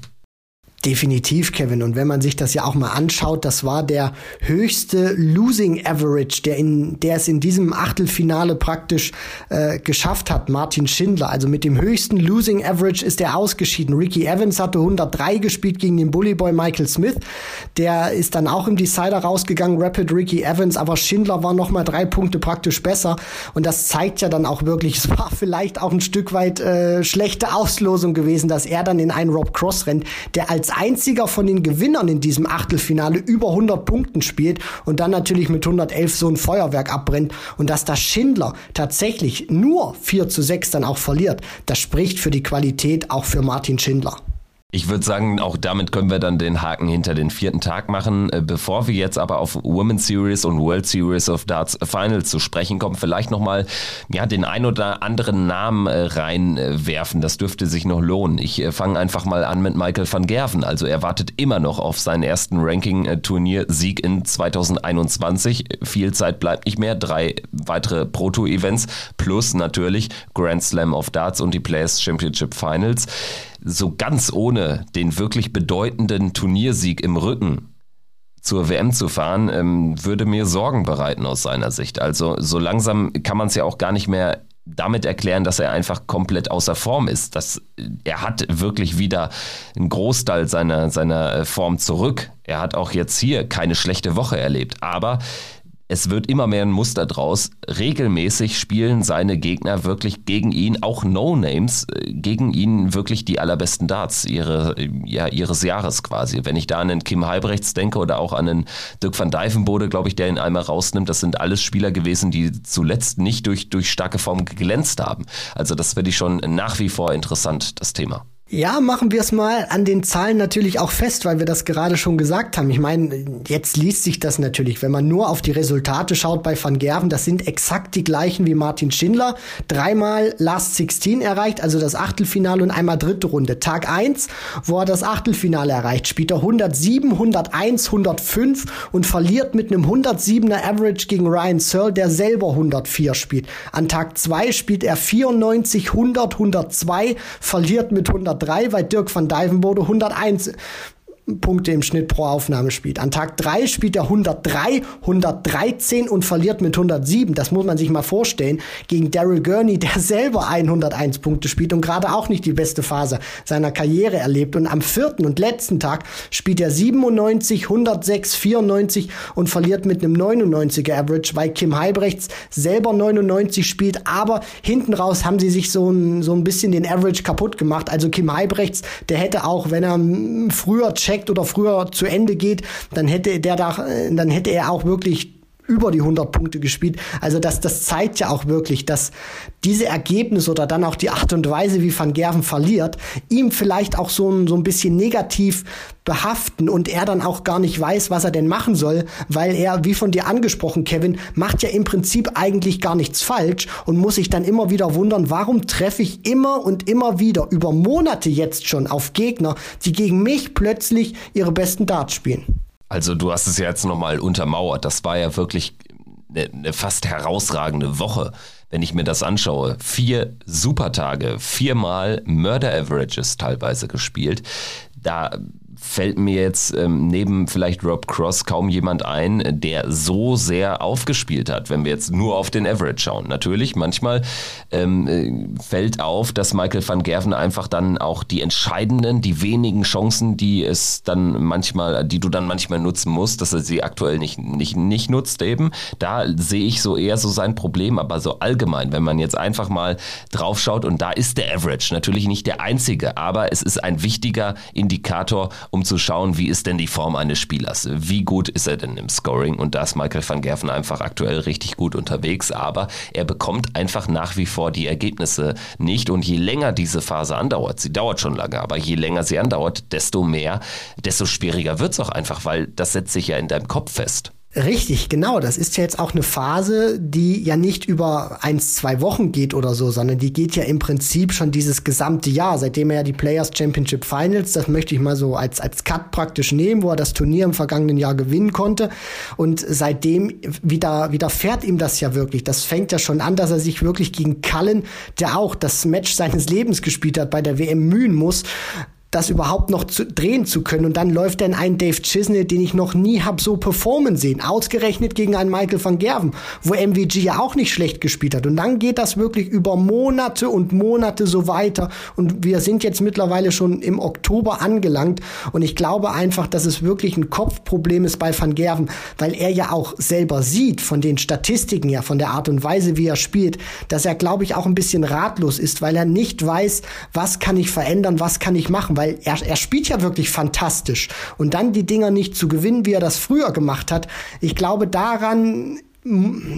Definitiv, Kevin. Und wenn man sich das ja auch mal anschaut, das war der höchste Losing Average, der, in, der es in diesem Achtelfinale praktisch äh, geschafft hat, Martin Schindler. Also mit dem höchsten Losing Average ist er ausgeschieden. Ricky Evans hatte 103 gespielt gegen den Bullyboy Michael Smith. Der ist dann auch im Decider rausgegangen, Rapid Ricky Evans, aber Schindler war noch mal drei Punkte praktisch besser. Und das zeigt ja dann auch wirklich, es war vielleicht auch ein Stück weit äh, schlechte Auslosung gewesen, dass er dann in einen Rob Cross rennt, der als einziger von den Gewinnern in diesem Achtelfinale über 100 Punkten spielt und dann natürlich mit 111 so ein Feuerwerk abbrennt und dass das Schindler tatsächlich nur 4 zu 6 dann auch verliert, das spricht für die Qualität auch für Martin Schindler. Ich würde sagen, auch damit können wir dann den Haken hinter den vierten Tag machen. Äh, bevor wir jetzt aber auf Women's Series und World Series of Darts Finals zu sprechen kommen, vielleicht nochmal ja, den ein oder anderen Namen äh, reinwerfen. Das dürfte sich noch lohnen. Ich äh, fange einfach mal an mit Michael van Gerven. Also er wartet immer noch auf seinen ersten Ranking-Turnier-Sieg in 2021. Viel Zeit bleibt nicht mehr. Drei weitere Proto-Events plus natürlich Grand Slam of Darts und die Players Championship Finals so ganz ohne den wirklich bedeutenden Turniersieg im Rücken zur WM zu fahren, ähm, würde mir Sorgen bereiten aus seiner Sicht. Also so langsam kann man es ja auch gar nicht mehr damit erklären, dass er einfach komplett außer Form ist. Dass er hat wirklich wieder einen Großteil seiner, seiner äh, Form zurück. Er hat auch jetzt hier keine schlechte Woche erlebt. Aber es wird immer mehr ein Muster draus. Regelmäßig spielen seine Gegner wirklich gegen ihn, auch No-Names, äh, gegen ihn wirklich die allerbesten Darts ihre, ja, ihres Jahres quasi. Wenn ich da an den Kim Halbrechts denke oder auch an den Dirk van Dijvenbode, glaube ich, der ihn einmal rausnimmt, das sind alles Spieler gewesen, die zuletzt nicht durch, durch starke Form geglänzt haben. Also das finde ich schon nach wie vor interessant, das Thema. Ja, machen wir es mal an den Zahlen natürlich auch fest, weil wir das gerade schon gesagt haben. Ich meine, jetzt liest sich das natürlich, wenn man nur auf die Resultate schaut bei Van Gerven, das sind exakt die gleichen wie Martin Schindler. Dreimal Last 16 erreicht, also das Achtelfinale und einmal dritte Runde. Tag 1, wo er das Achtelfinale erreicht, spielt er 107, 101, 105 und verliert mit einem 107er Average gegen Ryan Searle, der selber 104 spielt. An Tag 2 spielt er 94, 100, 102, verliert mit 103 103, weil Dirk van Dijvenbode 101 Punkte im Schnitt pro Aufnahme spielt. An Tag 3 spielt er 103, 113 und verliert mit 107. Das muss man sich mal vorstellen. Gegen Daryl Gurney, der (laughs) selber 101 Punkte spielt und gerade auch nicht die beste Phase seiner Karriere erlebt. Und am vierten und letzten Tag spielt er 97, 106, 94 und verliert mit einem 99er Average, weil Kim Heibrechts selber 99 spielt. Aber hinten raus haben sie sich so ein, so ein bisschen den Average kaputt gemacht. Also Kim Heibrechts, der hätte auch, wenn er früher checkt, checkt oder früher zu Ende geht, dann hätte der da, dann hätte er auch wirklich über die 100 Punkte gespielt. Also das, das zeigt ja auch wirklich, dass diese Ergebnisse oder dann auch die Art und Weise, wie Van Gerven verliert, ihm vielleicht auch so ein, so ein bisschen negativ behaften und er dann auch gar nicht weiß, was er denn machen soll, weil er, wie von dir angesprochen, Kevin, macht ja im Prinzip eigentlich gar nichts falsch und muss sich dann immer wieder wundern, warum treffe ich immer und immer wieder über Monate jetzt schon auf Gegner, die gegen mich plötzlich ihre besten Darts spielen. Also du hast es ja jetzt nochmal untermauert. Das war ja wirklich eine, eine fast herausragende Woche wenn ich mir das anschaue, vier Supertage, viermal Murder Averages teilweise gespielt. Da fällt mir jetzt ähm, neben vielleicht Rob Cross kaum jemand ein, der so sehr aufgespielt hat, wenn wir jetzt nur auf den Average schauen. Natürlich, manchmal ähm, äh, fällt auf, dass Michael van Gerven einfach dann auch die entscheidenden, die wenigen Chancen, die es dann manchmal, die du dann manchmal nutzen musst, dass er sie aktuell nicht, nicht, nicht nutzt eben. Da sehe ich so eher so sein Problem, aber so allgemein, wenn man jetzt einfach mal drauf schaut und da ist der Average natürlich nicht der einzige, aber es ist ein wichtiger Indikator, um zu schauen, wie ist denn die Form eines Spielers? Wie gut ist er denn im Scoring? Und da ist Michael van Gerven einfach aktuell richtig gut unterwegs, aber er bekommt einfach nach wie vor die Ergebnisse nicht. Und je länger diese Phase andauert, sie dauert schon lange, aber je länger sie andauert, desto mehr, desto schwieriger wird es auch einfach, weil das setzt sich ja in deinem Kopf fest. Richtig, genau. Das ist ja jetzt auch eine Phase, die ja nicht über eins, zwei Wochen geht oder so, sondern die geht ja im Prinzip schon dieses gesamte Jahr, seitdem er ja die Players Championship Finals, das möchte ich mal so als, als Cut praktisch nehmen, wo er das Turnier im vergangenen Jahr gewinnen konnte. Und seitdem wieder, wieder fährt ihm das ja wirklich. Das fängt ja schon an, dass er sich wirklich gegen Cullen, der auch das Match seines Lebens gespielt hat, bei der WM mühen muss das überhaupt noch zu, drehen zu können. Und dann läuft dann ein Dave Chisney, den ich noch nie hab so performen sehen. Ausgerechnet gegen einen Michael van Gerven, wo MVG ja auch nicht schlecht gespielt hat. Und dann geht das wirklich über Monate und Monate so weiter. Und wir sind jetzt mittlerweile schon im Oktober angelangt. Und ich glaube einfach, dass es wirklich ein Kopfproblem ist bei van Gerven, weil er ja auch selber sieht von den Statistiken ja, von der Art und Weise, wie er spielt, dass er, glaube ich, auch ein bisschen ratlos ist, weil er nicht weiß, was kann ich verändern, was kann ich machen, weil er, er spielt ja wirklich fantastisch. Und dann die Dinger nicht zu gewinnen, wie er das früher gemacht hat, ich glaube, daran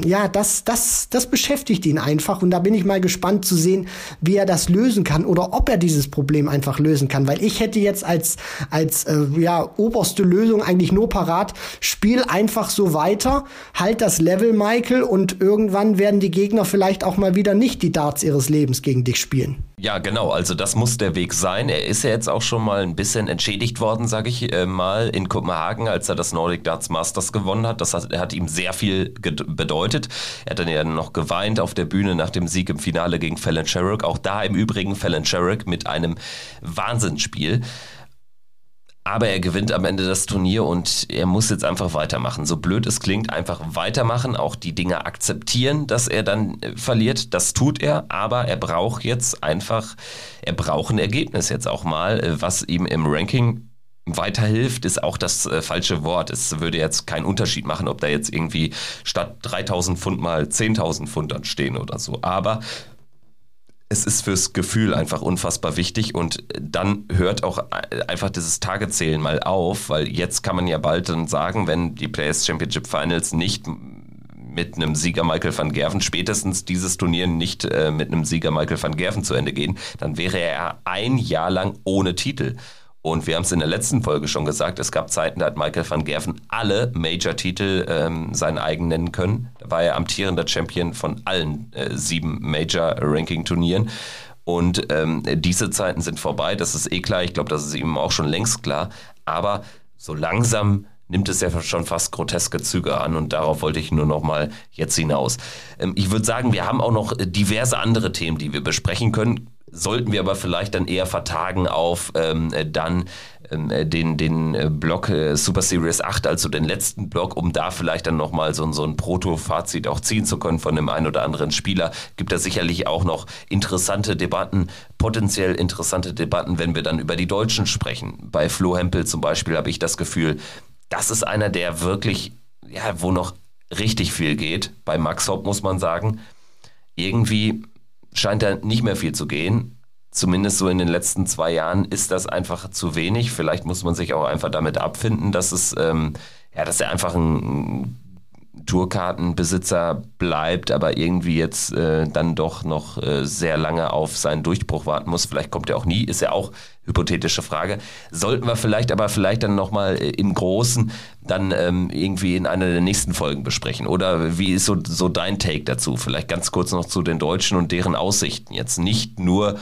ja, das, das, das beschäftigt ihn einfach und da bin ich mal gespannt zu sehen, wie er das lösen kann oder ob er dieses Problem einfach lösen kann, weil ich hätte jetzt als, als äh, ja, oberste Lösung eigentlich nur parat, spiel einfach so weiter, halt das Level, Michael, und irgendwann werden die Gegner vielleicht auch mal wieder nicht die Darts ihres Lebens gegen dich spielen. Ja, genau. Also das muss der Weg sein. Er ist ja jetzt auch schon mal ein bisschen entschädigt worden, sage ich äh, mal, in Kopenhagen, als er das Nordic Darts Masters gewonnen hat. Das hat, hat ihm sehr viel bedeutet. Er hat dann ja noch geweint auf der Bühne nach dem Sieg im Finale gegen Fallon Sherrock. Auch da im Übrigen Fallon Sherrock mit einem Wahnsinnsspiel. Aber er gewinnt am Ende das Turnier und er muss jetzt einfach weitermachen. So blöd es klingt, einfach weitermachen, auch die Dinge akzeptieren, dass er dann äh, verliert. Das tut er, aber er braucht jetzt einfach, er braucht ein Ergebnis jetzt auch mal, äh, was ihm im Ranking weiterhilft, ist auch das äh, falsche Wort. Es würde jetzt keinen Unterschied machen, ob da jetzt irgendwie statt 3000 Pfund mal 10.000 Pfund dann stehen oder so. Aber es ist fürs Gefühl einfach unfassbar wichtig und dann hört auch einfach dieses Tagezählen mal auf, weil jetzt kann man ja bald dann sagen, wenn die Players Championship Finals nicht mit einem Sieger Michael van Gerven, spätestens dieses Turnier nicht äh, mit einem Sieger Michael van Gerven zu Ende gehen, dann wäre er ein Jahr lang ohne Titel. Und wir haben es in der letzten Folge schon gesagt, es gab Zeiten, da hat Michael van Gerven alle Major-Titel ähm, seinen eigen nennen können. Da war er amtierender Champion von allen äh, sieben Major-Ranking-Turnieren. Und ähm, diese Zeiten sind vorbei, das ist eh klar. Ich glaube, das ist ihm auch schon längst klar. Aber so langsam nimmt es ja schon fast groteske Züge an und darauf wollte ich nur noch mal jetzt hinaus. Ähm, ich würde sagen, wir haben auch noch diverse andere Themen, die wir besprechen können sollten wir aber vielleicht dann eher vertagen auf ähm, dann ähm, den, den äh, Block äh, Super Series 8, also den letzten Block, um da vielleicht dann nochmal so, so ein Proto-Fazit auch ziehen zu können von dem einen oder anderen Spieler. Gibt da sicherlich auch noch interessante Debatten, potenziell interessante Debatten, wenn wir dann über die Deutschen sprechen. Bei Flo Hempel zum Beispiel habe ich das Gefühl, das ist einer, der wirklich, ja, wo noch richtig viel geht. Bei Max Hopp muss man sagen, irgendwie scheint da nicht mehr viel zu gehen. Zumindest so in den letzten zwei Jahren ist das einfach zu wenig. Vielleicht muss man sich auch einfach damit abfinden, dass es, ähm, ja, dass er einfach ein Tourkartenbesitzer bleibt, aber irgendwie jetzt äh, dann doch noch äh, sehr lange auf seinen Durchbruch warten muss. Vielleicht kommt er auch nie, ist ja auch hypothetische Frage. Sollten wir vielleicht aber vielleicht dann nochmal äh, im Großen dann ähm, irgendwie in einer der nächsten Folgen besprechen. Oder wie ist so, so dein Take dazu? Vielleicht ganz kurz noch zu den Deutschen und deren Aussichten. Jetzt nicht nur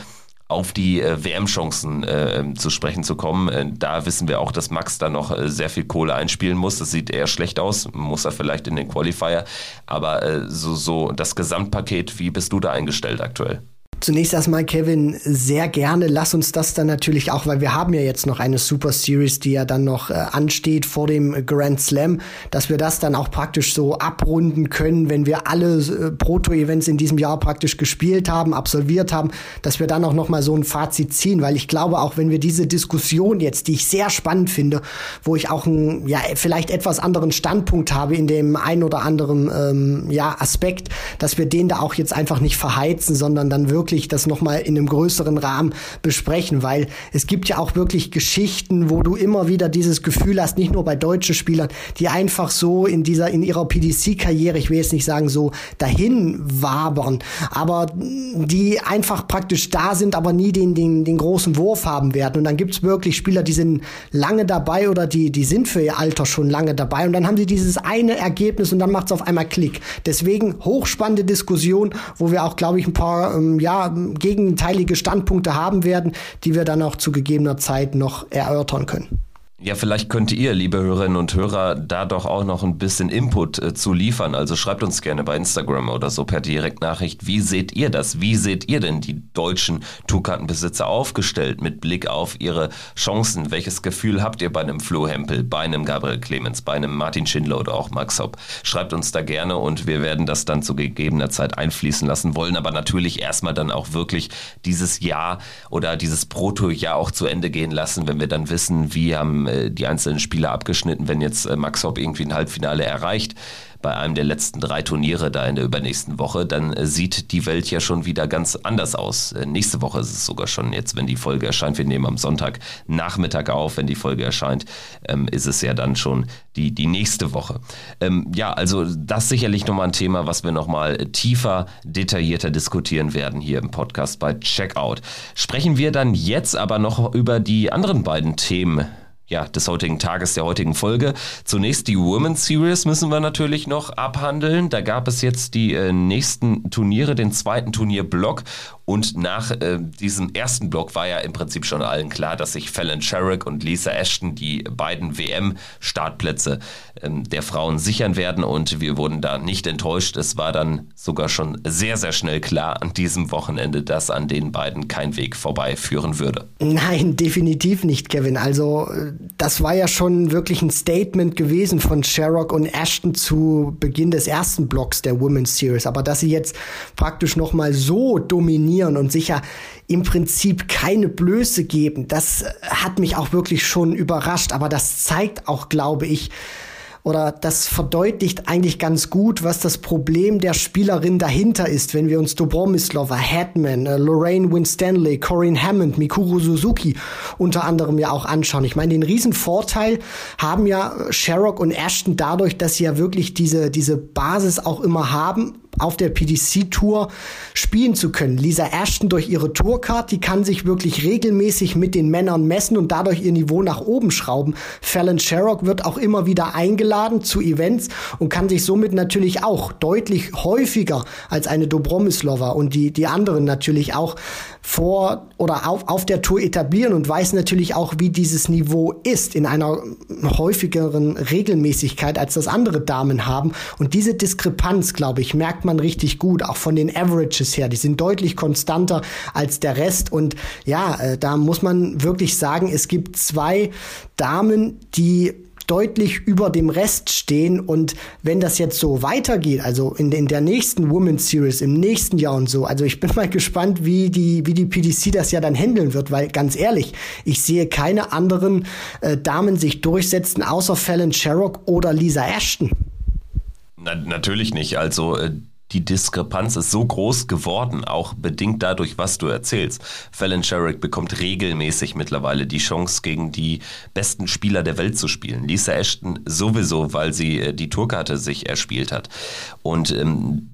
auf die äh, WM-Chancen äh, zu sprechen zu kommen. Äh, da wissen wir auch, dass Max da noch äh, sehr viel Kohle einspielen muss. Das sieht eher schlecht aus, muss er vielleicht in den Qualifier. Aber äh, so, so das Gesamtpaket, wie bist du da eingestellt aktuell? Zunächst erstmal, Kevin, sehr gerne. Lass uns das dann natürlich auch, weil wir haben ja jetzt noch eine Super Series, die ja dann noch äh, ansteht vor dem Grand Slam, dass wir das dann auch praktisch so abrunden können, wenn wir alle äh, Proto-Events in diesem Jahr praktisch gespielt haben, absolviert haben, dass wir dann auch noch mal so ein Fazit ziehen, weil ich glaube auch, wenn wir diese Diskussion jetzt, die ich sehr spannend finde, wo ich auch einen, ja, vielleicht etwas anderen Standpunkt habe in dem ein oder anderen, ähm, ja, Aspekt, dass wir den da auch jetzt einfach nicht verheizen, sondern dann wirklich wirklich das nochmal in einem größeren Rahmen besprechen, weil es gibt ja auch wirklich Geschichten, wo du immer wieder dieses Gefühl hast, nicht nur bei deutschen Spielern, die einfach so in dieser, in ihrer PDC-Karriere, ich will jetzt nicht sagen so dahin wabern, aber die einfach praktisch da sind, aber nie den, den, den großen Wurf haben werden. Und dann gibt es wirklich Spieler, die sind lange dabei oder die, die sind für ihr Alter schon lange dabei und dann haben sie dieses eine Ergebnis und dann macht es auf einmal Klick. Deswegen hochspannende Diskussion, wo wir auch, glaube ich, ein paar ähm, ja, gegenteilige Standpunkte haben werden, die wir dann auch zu gegebener Zeit noch erörtern können. Ja, vielleicht könnt ihr, liebe Hörerinnen und Hörer, da doch auch noch ein bisschen Input äh, zu liefern. Also schreibt uns gerne bei Instagram oder so per Direktnachricht. Wie seht ihr das? Wie seht ihr denn die deutschen Tourkartenbesitzer aufgestellt mit Blick auf ihre Chancen? Welches Gefühl habt ihr bei einem Flo Hempel, bei einem Gabriel Clemens, bei einem Martin Schindler oder auch Max Hopp? Schreibt uns da gerne und wir werden das dann zu gegebener Zeit einfließen lassen wollen. Aber natürlich erstmal dann auch wirklich dieses Jahr oder dieses Proto-Jahr auch zu Ende gehen lassen, wenn wir dann wissen, wie haben äh, die einzelnen Spieler abgeschnitten, wenn jetzt äh, Max Hopp irgendwie ein Halbfinale erreicht bei einem der letzten drei Turniere da in der übernächsten Woche, dann äh, sieht die Welt ja schon wieder ganz anders aus. Nächste Woche ist es sogar schon jetzt, wenn die Folge erscheint. Wir nehmen am Sonntag Nachmittag auf, wenn die Folge erscheint, ähm, ist es ja dann schon die, die nächste Woche. Ähm, ja, also das sicherlich nochmal ein Thema, was wir nochmal tiefer, detaillierter diskutieren werden hier im Podcast bei Checkout. Sprechen wir dann jetzt aber noch über die anderen beiden Themen ja, des heutigen Tages, der heutigen Folge. Zunächst die Women's Series müssen wir natürlich noch abhandeln. Da gab es jetzt die äh, nächsten Turniere, den zweiten Turnierblock und nach äh, diesem ersten Block war ja im Prinzip schon allen klar, dass sich Fallon Sherrick und Lisa Ashton die beiden WM-Startplätze ähm, der Frauen sichern werden. Und wir wurden da nicht enttäuscht. Es war dann sogar schon sehr, sehr schnell klar an diesem Wochenende, dass an den beiden kein Weg vorbei führen würde. Nein, definitiv nicht, Kevin. Also das war ja schon wirklich ein Statement gewesen von Sherrock und Ashton zu Beginn des ersten Blocks der Women's Series. Aber dass sie jetzt praktisch noch mal so dominieren, trainieren und sicher im Prinzip keine Blöße geben, das hat mich auch wirklich schon überrascht. Aber das zeigt auch, glaube ich, oder das verdeutlicht eigentlich ganz gut, was das Problem der Spielerin dahinter ist, wenn wir uns Dobromislova, Hetman, äh, Lorraine Winstanley, Corinne Hammond, Mikuru Suzuki unter anderem ja auch anschauen. Ich meine, den riesen Vorteil haben ja Sherrock und Ashton dadurch, dass sie ja wirklich diese, diese Basis auch immer haben, auf der PDC-Tour spielen zu können. Lisa Ashton durch ihre Tourcard, die kann sich wirklich regelmäßig mit den Männern messen und dadurch ihr Niveau nach oben schrauben. Fallon Sherrock wird auch immer wieder eingeladen zu Events und kann sich somit natürlich auch deutlich häufiger als eine Dobromislova und die, die anderen natürlich auch vor oder auf, auf der Tour etablieren und weiß natürlich auch, wie dieses Niveau ist in einer häufigeren Regelmäßigkeit, als das andere Damen haben. Und diese Diskrepanz, glaube ich, merkt man richtig gut, auch von den Averages her. Die sind deutlich konstanter als der Rest. Und ja, äh, da muss man wirklich sagen, es gibt zwei Damen, die deutlich über dem Rest stehen. Und wenn das jetzt so weitergeht, also in, in der nächsten Women's Series, im nächsten Jahr und so, also ich bin mal gespannt, wie die, wie die PDC das ja dann handeln wird, weil ganz ehrlich, ich sehe keine anderen äh, Damen sich durchsetzen, außer Fallon Sherrock oder Lisa Ashton. Na, natürlich nicht. Also äh, die Diskrepanz ist so groß geworden, auch bedingt dadurch, was du erzählst. Fallon Sherrick bekommt regelmäßig mittlerweile die Chance, gegen die besten Spieler der Welt zu spielen. Lisa Ashton sowieso, weil sie äh, die Tourkarte sich erspielt hat. Und ähm,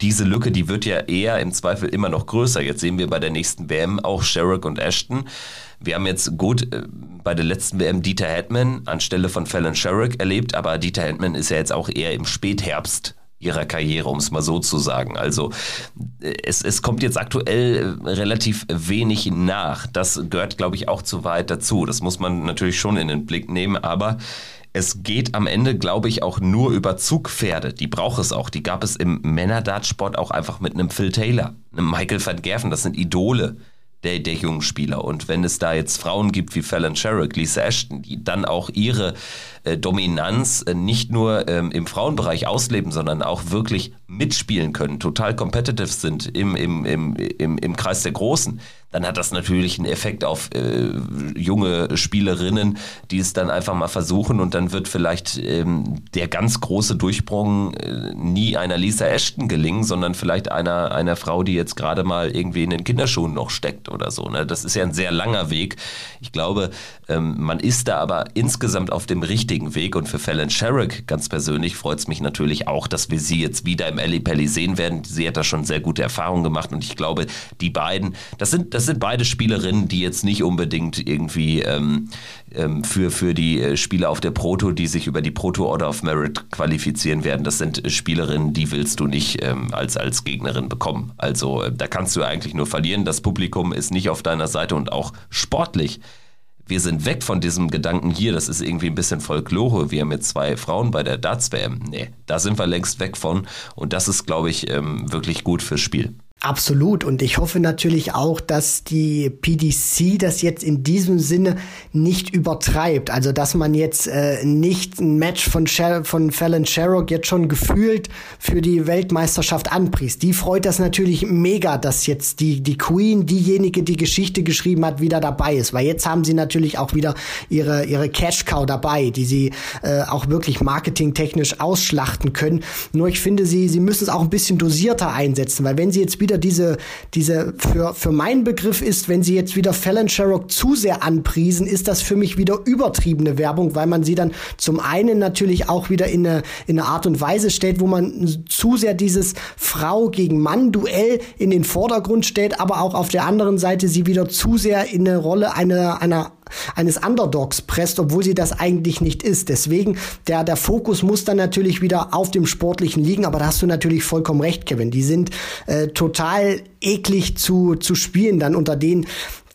diese Lücke, die wird ja eher im Zweifel immer noch größer. Jetzt sehen wir bei der nächsten WM auch Sherrick und Ashton. Wir haben jetzt gut äh, bei der letzten WM Dieter Hetman anstelle von Fallon Sherrick erlebt, aber Dieter Hetman ist ja jetzt auch eher im Spätherbst ihrer Karriere, um es mal so zu sagen. Also äh, es, es kommt jetzt aktuell äh, relativ wenig nach. Das gehört, glaube ich, auch zu weit dazu. Das muss man natürlich schon in den Blick nehmen, aber es geht am Ende, glaube ich, auch nur über Zugpferde. Die braucht es auch. Die gab es im Männerdartsport auch einfach mit einem Phil Taylor, einem Michael van Gerven. Das sind Idole der, der jungen Spieler. Und wenn es da jetzt Frauen gibt wie Fallon Sherrick, Lisa Ashton, die dann auch ihre äh, Dominanz äh, nicht nur ähm, im Frauenbereich ausleben, sondern auch wirklich mitspielen können, total competitive sind im, im, im, im, im Kreis der Großen, dann hat das natürlich einen Effekt auf äh, junge Spielerinnen, die es dann einfach mal versuchen und dann wird vielleicht ähm, der ganz große Durchbruch äh, nie einer Lisa Ashton gelingen, sondern vielleicht einer, einer Frau, die jetzt gerade mal irgendwie in den Kinderschuhen noch steckt oder so. Ne? Das ist ja ein sehr langer Weg. Ich glaube, ähm, man ist da aber insgesamt auf dem richtigen Weg und für Fallon Sherrick ganz persönlich freut es mich natürlich auch, dass wir sie jetzt wieder im Ali Pelli sehen werden. Sie hat da schon sehr gute Erfahrungen gemacht und ich glaube, die beiden, das sind, das sind beide Spielerinnen, die jetzt nicht unbedingt irgendwie ähm, ähm, für, für die äh, Spieler auf der Proto, die sich über die Proto Order of Merit qualifizieren werden. Das sind Spielerinnen, die willst du nicht ähm, als, als Gegnerin bekommen. Also äh, da kannst du eigentlich nur verlieren. Das Publikum ist nicht auf deiner Seite und auch sportlich wir sind weg von diesem Gedanken hier, das ist irgendwie ein bisschen Folklore, wir jetzt zwei Frauen bei der Darts-WM. Nee, da sind wir längst weg von und das ist, glaube ich, ähm, wirklich gut fürs Spiel. Absolut. Und ich hoffe natürlich auch, dass die PDC das jetzt in diesem Sinne nicht übertreibt. Also, dass man jetzt äh, nicht ein Match von, Sher von Fallon Sherrock jetzt schon gefühlt für die Weltmeisterschaft anpriest. Die freut das natürlich mega, dass jetzt die, die Queen, diejenige, die Geschichte geschrieben hat, wieder dabei ist. Weil jetzt haben sie natürlich auch wieder ihre, ihre Cash Cow dabei, die sie äh, auch wirklich marketingtechnisch ausschlachten können. Nur ich finde, sie, sie müssen es auch ein bisschen dosierter einsetzen, weil wenn sie jetzt wieder wieder diese, diese für, für meinen Begriff ist, wenn sie jetzt wieder Fallon Sherrock zu sehr anpriesen, ist das für mich wieder übertriebene Werbung, weil man sie dann zum einen natürlich auch wieder in eine, in eine Art und Weise stellt, wo man zu sehr dieses Frau gegen Mann Duell in den Vordergrund stellt, aber auch auf der anderen Seite sie wieder zu sehr in eine Rolle einer, einer eines Underdogs presst, obwohl sie das eigentlich nicht ist. Deswegen, der, der Fokus muss dann natürlich wieder auf dem Sportlichen liegen, aber da hast du natürlich vollkommen recht, Kevin. Die sind äh, total eklig zu, zu spielen, dann unter den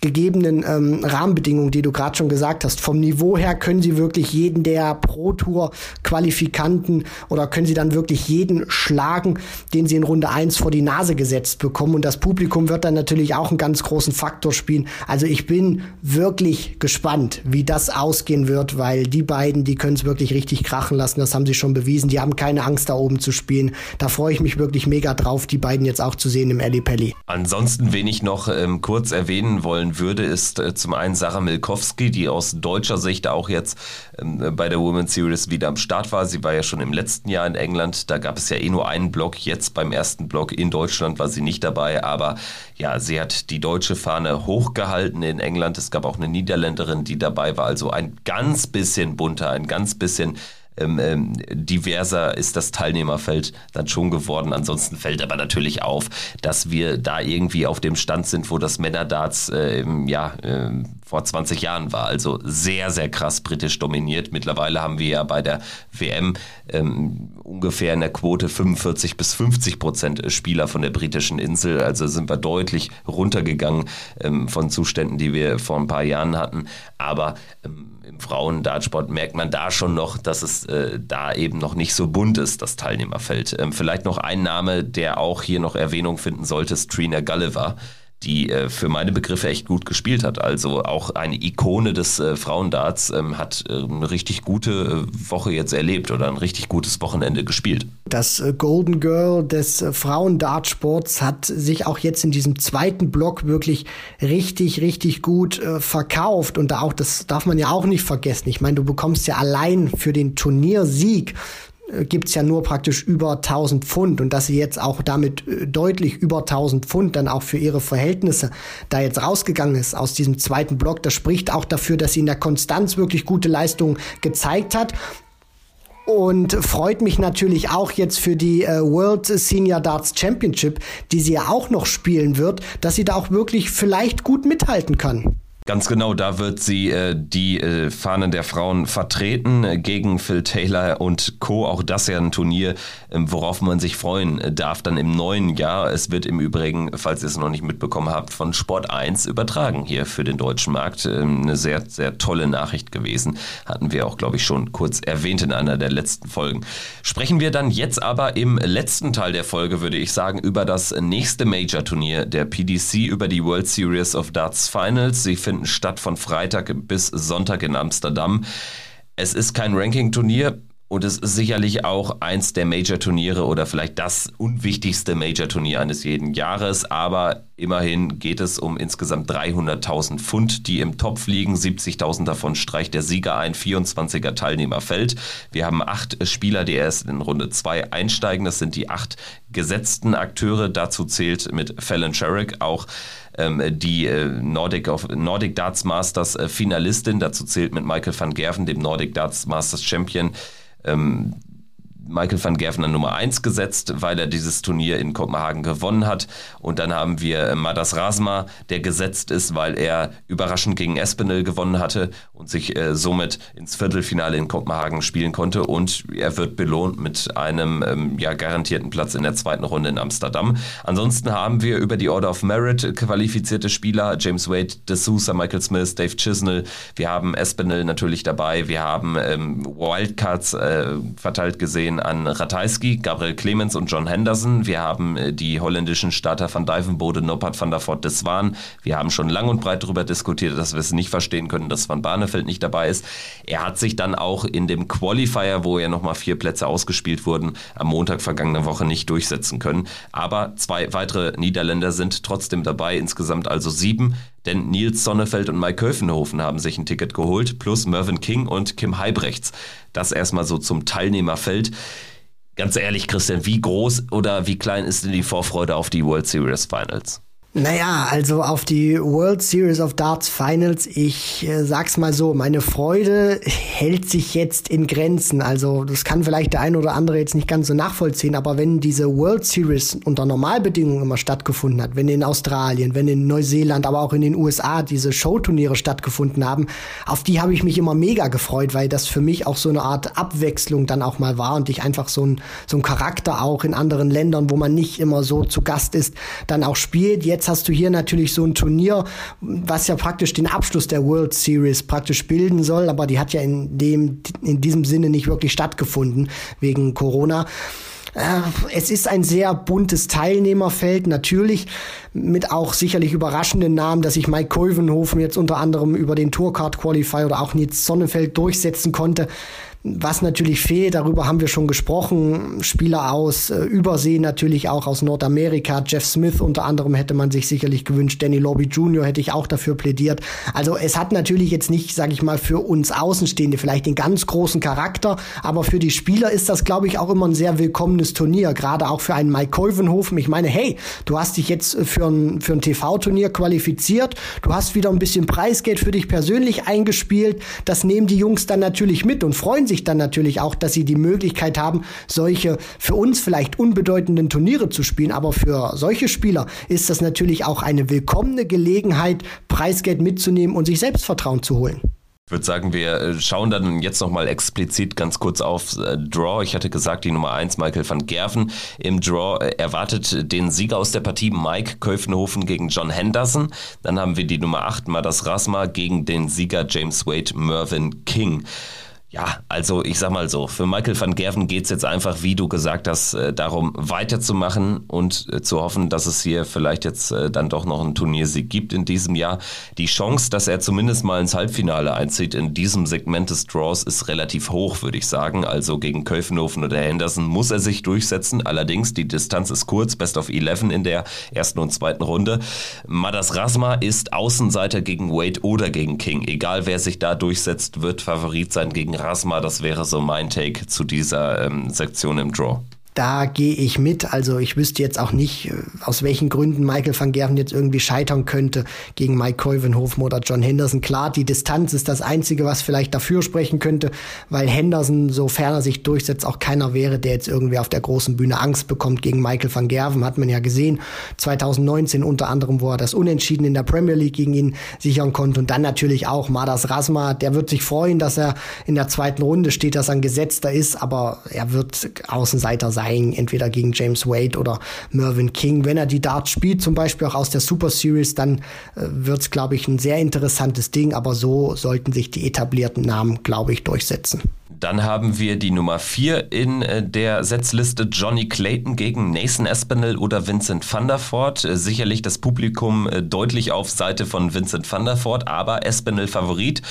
gegebenen ähm, Rahmenbedingungen, die du gerade schon gesagt hast. Vom Niveau her können sie wirklich jeden der Pro Tour Qualifikanten oder können sie dann wirklich jeden schlagen, den sie in Runde 1 vor die Nase gesetzt bekommen. Und das Publikum wird dann natürlich auch einen ganz großen Faktor spielen. Also ich bin wirklich gespannt, wie das ausgehen wird, weil die beiden, die können es wirklich richtig krachen lassen. Das haben sie schon bewiesen. Die haben keine Angst, da oben zu spielen. Da freue ich mich wirklich mega drauf, die beiden jetzt auch zu sehen im Ali Pelli. Ansonsten, wen ich noch ähm, kurz erwähnen wollen empfehlen würde, ist äh, zum einen Sarah Milkowski, die aus deutscher Sicht auch jetzt ähm, bei der Women's Series wieder am Start war. Sie war ja schon im letzten Jahr in England. Da gab es ja eh nur einen Block. Jetzt beim ersten Block in Deutschland war sie nicht dabei. Aber ja, sie hat die deutsche Fahne hochgehalten in England. Es gab auch eine Niederländerin, die dabei war. Also ein ganz bisschen bunter, ein ganz bisschen ähm, ähm, diverser ist das Teilnehmerfeld dann schon geworden. Ansonsten fällt aber natürlich auf, dass wir da irgendwie auf dem Stand sind, wo das Männerdarts äh, ja, äh, vor 20 Jahren war. Also sehr, sehr krass britisch dominiert. Mittlerweile haben wir ja bei der WM ähm, ungefähr in der Quote 45 bis 50 Prozent Spieler von der britischen Insel. Also sind wir deutlich runtergegangen ähm, von Zuständen, die wir vor ein paar Jahren hatten. Aber ähm, im Frauen-Dartsport merkt man da schon noch, dass es äh, da eben noch nicht so bunt ist, das Teilnehmerfeld. Ähm, vielleicht noch ein Name, der auch hier noch Erwähnung finden sollte, ist Trina Gulliver die äh, für meine Begriffe echt gut gespielt hat. Also auch eine Ikone des äh, Frauendarts ähm, hat äh, eine richtig gute äh, Woche jetzt erlebt oder ein richtig gutes Wochenende gespielt. Das äh, Golden Girl des äh, Frauendartsports hat sich auch jetzt in diesem zweiten Block wirklich richtig, richtig gut äh, verkauft. Und da auch, das darf man ja auch nicht vergessen. Ich meine, du bekommst ja allein für den Turniersieg gibt's ja nur praktisch über 1000 Pfund und dass sie jetzt auch damit äh, deutlich über 1000 Pfund dann auch für ihre Verhältnisse da jetzt rausgegangen ist aus diesem zweiten Block, das spricht auch dafür, dass sie in der Konstanz wirklich gute Leistungen gezeigt hat und freut mich natürlich auch jetzt für die äh, World Senior Darts Championship, die sie ja auch noch spielen wird, dass sie da auch wirklich vielleicht gut mithalten kann. Ganz genau, da wird sie äh, die äh, Fahnen der Frauen vertreten äh, gegen Phil Taylor und Co. Auch das ja ein Turnier, ähm, worauf man sich freuen äh, darf dann im neuen Jahr. Es wird im Übrigen, falls ihr es noch nicht mitbekommen habt, von Sport 1 übertragen hier für den deutschen Markt. Ähm, eine sehr, sehr tolle Nachricht gewesen. Hatten wir auch, glaube ich, schon kurz erwähnt in einer der letzten Folgen. Sprechen wir dann jetzt aber im letzten Teil der Folge, würde ich sagen, über das nächste Major-Turnier der PDC, über die World Series of Darts Finals. Sie finden finden statt von Freitag bis Sonntag in Amsterdam. Es ist kein Ranking-Turnier. Und es ist sicherlich auch eins der Major-Turniere oder vielleicht das unwichtigste Major-Turnier eines jeden Jahres. Aber immerhin geht es um insgesamt 300.000 Pfund, die im Topf liegen. 70.000 davon streicht der Sieger ein. 24er Teilnehmerfeld. Wir haben acht Spieler, die erst in Runde zwei einsteigen. Das sind die acht gesetzten Akteure. Dazu zählt mit Fallon Sherrick auch die äh, Nordic, of, Nordic Darts Masters äh, Finalistin. Dazu zählt mit Michael van Gerven, dem Nordic Darts Masters Champion, ähm, Michael van Gerven an Nummer 1 gesetzt, weil er dieses Turnier in Kopenhagen gewonnen hat. Und dann haben wir äh, Madas Rasma, der gesetzt ist, weil er überraschend gegen Espinel gewonnen hatte und sich äh, somit ins Viertelfinale in Kopenhagen spielen konnte. Und er wird belohnt mit einem ähm, ja, garantierten Platz in der zweiten Runde in Amsterdam. Ansonsten haben wir über die Order of Merit qualifizierte Spieler, James Wade, De Sousa, Michael Smith, Dave Chisnell. Wir haben Espinel natürlich dabei. Wir haben ähm, Wildcards äh, verteilt gesehen an Ratajski, Gabriel Clemens und John Henderson. Wir haben äh, die holländischen Starter van Dijvenbode, Noppert van der Voort, des Waan. Wir haben schon lang und breit darüber diskutiert, dass wir es nicht verstehen können, dass Van Barneveld nicht dabei ist. Er hat sich dann auch in dem Qualifier, wo ja nochmal vier Plätze ausgespielt wurden, am Montag vergangene Woche nicht durchsetzen können. Aber zwei weitere Niederländer sind trotzdem dabei, insgesamt also sieben. Denn Nils Sonnefeld und Mike Köfenhofen haben sich ein Ticket geholt, plus Mervyn King und Kim Heibrechts. Das erstmal so zum Teilnehmerfeld. Ganz ehrlich, Christian, wie groß oder wie klein ist denn die Vorfreude auf die World Series Finals? Naja, also auf die World Series of Darts Finals, ich äh, sag's mal so, meine Freude hält sich jetzt in Grenzen. Also das kann vielleicht der eine oder andere jetzt nicht ganz so nachvollziehen, aber wenn diese World Series unter Normalbedingungen immer stattgefunden hat, wenn in Australien, wenn in Neuseeland, aber auch in den USA diese Showturniere stattgefunden haben, auf die habe ich mich immer mega gefreut, weil das für mich auch so eine Art Abwechslung dann auch mal war und ich einfach so ein, so ein Charakter auch in anderen Ländern, wo man nicht immer so zu Gast ist, dann auch spielt. Jetzt hast du hier natürlich so ein Turnier, was ja praktisch den Abschluss der World Series praktisch bilden soll, aber die hat ja in dem, in diesem Sinne nicht wirklich stattgefunden wegen Corona. Äh, es ist ein sehr buntes Teilnehmerfeld, natürlich mit auch sicherlich überraschenden Namen, dass sich Mike Kolvenhofen jetzt unter anderem über den Tourcard Qualifier oder auch Nils Sonnefeld durchsetzen konnte. Was natürlich fehlt, darüber haben wir schon gesprochen, Spieler aus äh, Übersee natürlich auch aus Nordamerika, Jeff Smith unter anderem hätte man sich sicherlich gewünscht, Danny Lobby Jr. hätte ich auch dafür plädiert. Also es hat natürlich jetzt nicht, sage ich mal, für uns Außenstehende vielleicht den ganz großen Charakter, aber für die Spieler ist das, glaube ich, auch immer ein sehr willkommenes Turnier, gerade auch für einen Mike Kolvenhofen. Ich meine, hey, du hast dich jetzt für ein, für ein TV-Turnier qualifiziert, du hast wieder ein bisschen Preisgeld für dich persönlich eingespielt, das nehmen die Jungs dann natürlich mit und freuen sich dann natürlich auch, dass sie die Möglichkeit haben, solche für uns vielleicht unbedeutenden Turniere zu spielen. Aber für solche Spieler ist das natürlich auch eine willkommene Gelegenheit, Preisgeld mitzunehmen und sich Selbstvertrauen zu holen. Ich würde sagen, wir äh, schauen dann jetzt nochmal explizit ganz kurz auf äh, Draw. Ich hatte gesagt, die Nummer 1, Michael van Gerven. Im Draw äh, erwartet den Sieger aus der Partie Mike Köfenhofen gegen John Henderson. Dann haben wir die Nummer 8, Madas Rasma, gegen den Sieger James Wade Mervyn King. Ja, also ich sag mal so, für Michael van Gerven geht's jetzt einfach, wie du gesagt hast, äh, darum weiterzumachen und äh, zu hoffen, dass es hier vielleicht jetzt äh, dann doch noch einen Turniersieg gibt in diesem Jahr. Die Chance, dass er zumindest mal ins Halbfinale einzieht in diesem Segment des Draws, ist relativ hoch, würde ich sagen. Also gegen Köfenhofen oder Henderson muss er sich durchsetzen. Allerdings, die Distanz ist kurz, Best of 11 in der ersten und zweiten Runde. Madas Rasma ist Außenseiter gegen Wade oder gegen King. Egal wer sich da durchsetzt, wird Favorit sein gegen Rasma. Das wäre so mein Take zu dieser ähm, Sektion im Draw. Da gehe ich mit. Also ich wüsste jetzt auch nicht, äh, aus welchen Gründen Michael van Gerven jetzt irgendwie scheitern könnte gegen Mike Keuvenhofen oder John Henderson. Klar, die Distanz ist das Einzige, was vielleicht dafür sprechen könnte, weil Henderson, sofern er sich durchsetzt, auch keiner wäre, der jetzt irgendwie auf der großen Bühne Angst bekommt gegen Michael van Gerven. Hat man ja gesehen, 2019 unter anderem, wo er das Unentschieden in der Premier League gegen ihn sichern konnte. Und dann natürlich auch Madas Rasma, der wird sich freuen, dass er in der zweiten Runde steht, dass er ein Gesetzter ist, aber er wird Außenseiter sein Flying, entweder gegen James Wade oder Mervyn King. Wenn er die Darts spielt, zum Beispiel auch aus der Super Series, dann äh, wird es, glaube ich, ein sehr interessantes Ding, aber so sollten sich die etablierten Namen, glaube ich, durchsetzen. Dann haben wir die Nummer 4 in äh, der Setzliste Johnny Clayton gegen Nathan Espinel oder Vincent van der Voort. Äh, sicherlich das Publikum äh, deutlich auf Seite von Vincent van der Voort, aber Espinel Favorit.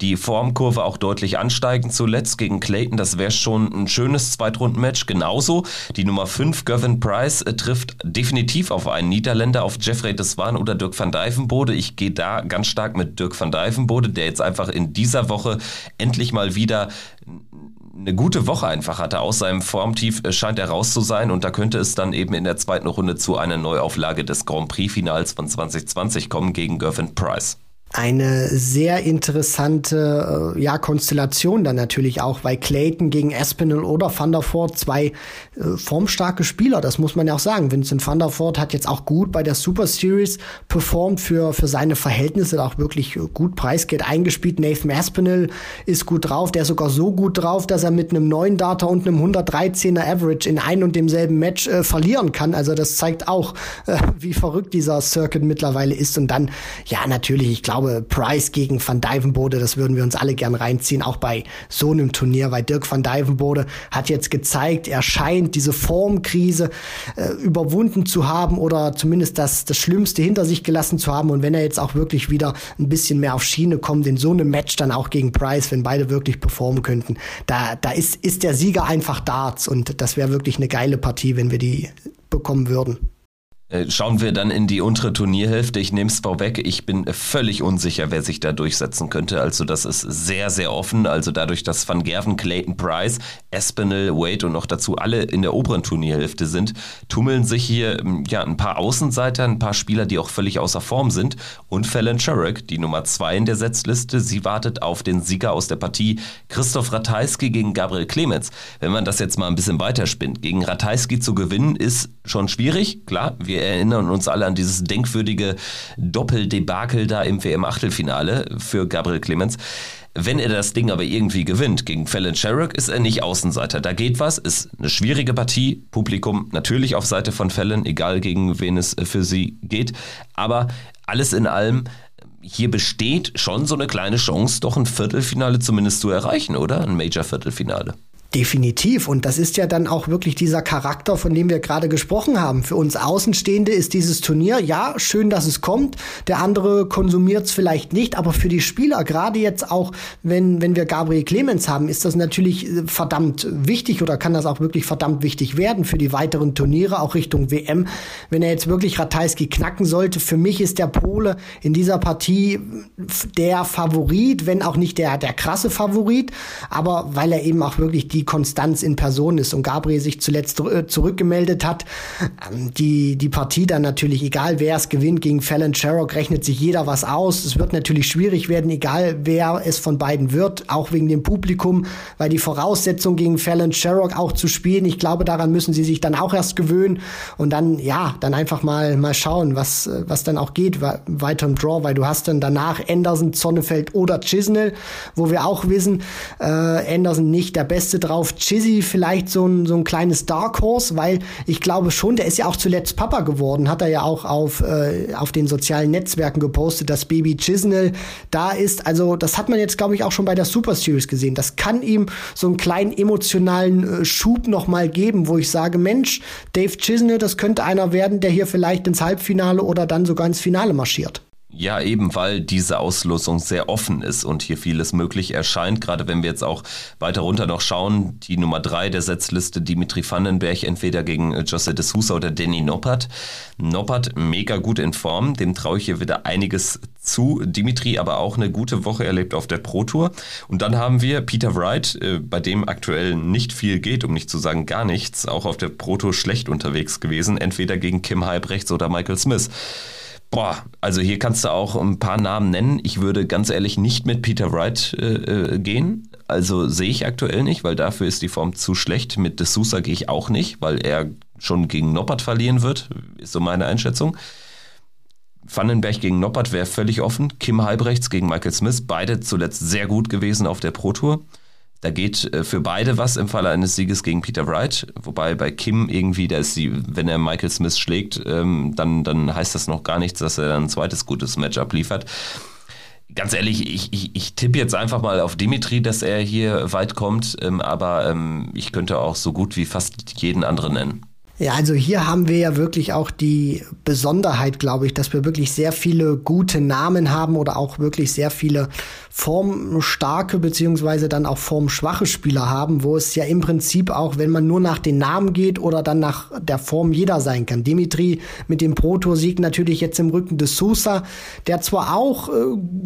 Die Formkurve auch deutlich ansteigend zuletzt gegen Clayton. Das wäre schon ein schönes Zweitrundenmatch. Genauso die Nummer 5 Gavin Price trifft definitiv auf einen Niederländer, auf Jeffrey Deswan oder Dirk van Dijvenbode. Ich gehe da ganz stark mit Dirk van Dijvenbode, der jetzt einfach in dieser Woche endlich mal wieder eine gute Woche einfach hatte. Aus seinem Formtief äh, scheint er raus zu sein und da könnte es dann eben in der zweiten Runde zu einer Neuauflage des Grand Prix-Finals von 2020 kommen gegen Gervin Price eine sehr interessante äh, ja, Konstellation dann natürlich auch, weil Clayton gegen Espinel oder Van der Voort zwei äh, formstarke Spieler, das muss man ja auch sagen. Vincent Van der Voort hat jetzt auch gut bei der Super Series performt für, für seine Verhältnisse, auch wirklich gut Preisgeld eingespielt. Nathan Espinel ist gut drauf, der ist sogar so gut drauf, dass er mit einem neuen Data und einem 113er Average in ein und demselben Match äh, verlieren kann. Also das zeigt auch, äh, wie verrückt dieser Circuit mittlerweile ist. Und dann, ja, natürlich, ich glaube, glaube, Price gegen Van Dijvenbode, das würden wir uns alle gern reinziehen, auch bei so einem Turnier, weil Dirk Van Dijvenbode hat jetzt gezeigt, er scheint diese Formkrise äh, überwunden zu haben oder zumindest das, das Schlimmste hinter sich gelassen zu haben. Und wenn er jetzt auch wirklich wieder ein bisschen mehr auf Schiene kommt, in so einem Match dann auch gegen Price, wenn beide wirklich performen könnten, da, da ist, ist der Sieger einfach Darts und das wäre wirklich eine geile Partie, wenn wir die bekommen würden. Äh, schauen wir dann in die untere Turnierhälfte. Ich nehme es vorweg. Ich bin völlig unsicher, wer sich da durchsetzen könnte. Also das ist sehr, sehr offen. Also dadurch, dass Van Gerven, Clayton Price, Espinel, Wade und noch dazu alle in der oberen Turnierhälfte sind, tummeln sich hier ähm, ja ein paar Außenseiter, ein paar Spieler, die auch völlig außer Form sind. Und Fallon Sherrick, die Nummer zwei in der Setzliste. Sie wartet auf den Sieger aus der Partie Christoph Ratajski gegen Gabriel Clemens. Wenn man das jetzt mal ein bisschen weiterspinnt, gegen Ratajski zu gewinnen, ist schon schwierig. Klar, wir erinnern uns alle an dieses denkwürdige Doppeldebakel da im WM-Achtelfinale für Gabriel Clemens. Wenn er das Ding aber irgendwie gewinnt gegen Fallon Sherrock, ist er nicht Außenseiter. Da geht was, ist eine schwierige Partie. Publikum natürlich auf Seite von Fallon, egal gegen wen es für sie geht. Aber alles in allem, hier besteht schon so eine kleine Chance, doch ein Viertelfinale zumindest zu erreichen, oder? Ein Major-Viertelfinale. Definitiv. Und das ist ja dann auch wirklich dieser Charakter, von dem wir gerade gesprochen haben. Für uns Außenstehende ist dieses Turnier, ja, schön, dass es kommt. Der andere konsumiert es vielleicht nicht, aber für die Spieler, gerade jetzt auch, wenn, wenn wir Gabriel Clemens haben, ist das natürlich äh, verdammt wichtig oder kann das auch wirklich verdammt wichtig werden für die weiteren Turniere, auch Richtung WM. Wenn er jetzt wirklich Ratajski knacken sollte, für mich ist der Pole in dieser Partie der Favorit, wenn auch nicht der, der krasse Favorit, aber weil er eben auch wirklich die die Konstanz in Person ist und Gabriel sich zuletzt äh, zurückgemeldet hat. Ähm, die, die Partie dann natürlich, egal wer es gewinnt, gegen Fallon Sherrock rechnet sich jeder was aus. Es wird natürlich schwierig werden, egal wer es von beiden wird, auch wegen dem Publikum, weil die Voraussetzung gegen Fallon Sherrock auch zu spielen, ich glaube, daran müssen sie sich dann auch erst gewöhnen und dann, ja, dann einfach mal, mal schauen, was, was dann auch geht, weiter im Draw, weil du hast dann danach Anderson, Zonnefeld oder Chisnell, wo wir auch wissen, äh, Anderson nicht der beste drauf drauf Chizzy vielleicht so ein, so ein kleines Dark Horse, weil ich glaube schon, der ist ja auch zuletzt Papa geworden, hat er ja auch auf, äh, auf den sozialen Netzwerken gepostet, dass Baby Chisnell da ist. Also das hat man jetzt, glaube ich, auch schon bei der Super Series gesehen. Das kann ihm so einen kleinen emotionalen äh, Schub nochmal geben, wo ich sage, Mensch, Dave Chisnell, das könnte einer werden, der hier vielleicht ins Halbfinale oder dann sogar ins Finale marschiert. Ja, eben weil diese Auslosung sehr offen ist und hier vieles möglich erscheint. Gerade wenn wir jetzt auch weiter runter noch schauen, die Nummer drei der Setzliste Dimitri Vandenberg entweder gegen Jose de Sousa oder Danny Noppert. Noppert mega gut in Form, dem traue ich hier wieder einiges zu. Dimitri aber auch eine gute Woche erlebt auf der Pro Tour. Und dann haben wir Peter Wright, äh, bei dem aktuell nicht viel geht, um nicht zu sagen gar nichts, auch auf der Pro Tour schlecht unterwegs gewesen, entweder gegen Kim Halbrechts oder Michael Smith. Boah, also hier kannst du auch ein paar Namen nennen. Ich würde ganz ehrlich nicht mit Peter Wright äh, äh, gehen. Also sehe ich aktuell nicht, weil dafür ist die Form zu schlecht. Mit De Sousa gehe ich auch nicht, weil er schon gegen Noppert verlieren wird, ist so meine Einschätzung. Vandenberg gegen Noppert wäre völlig offen. Kim Halbrechts gegen Michael Smith, beide zuletzt sehr gut gewesen auf der Pro Tour. Da geht äh, für beide was im Falle eines Sieges gegen Peter Wright. Wobei bei Kim irgendwie, da ist sie, wenn er Michael Smith schlägt, ähm, dann, dann heißt das noch gar nichts, dass er dann ein zweites gutes Matchup liefert. Ganz ehrlich, ich, ich, ich tippe jetzt einfach mal auf Dimitri, dass er hier weit kommt, ähm, aber ähm, ich könnte auch so gut wie fast jeden anderen nennen. Ja, also hier haben wir ja wirklich auch die Besonderheit, glaube ich, dass wir wirklich sehr viele gute Namen haben oder auch wirklich sehr viele formstarke beziehungsweise dann auch formschwache Spieler haben, wo es ja im Prinzip auch, wenn man nur nach den Namen geht oder dann nach der Form jeder sein kann. Dimitri mit dem Pro-Tour-Sieg natürlich jetzt im Rücken des Sousa, der zwar auch äh,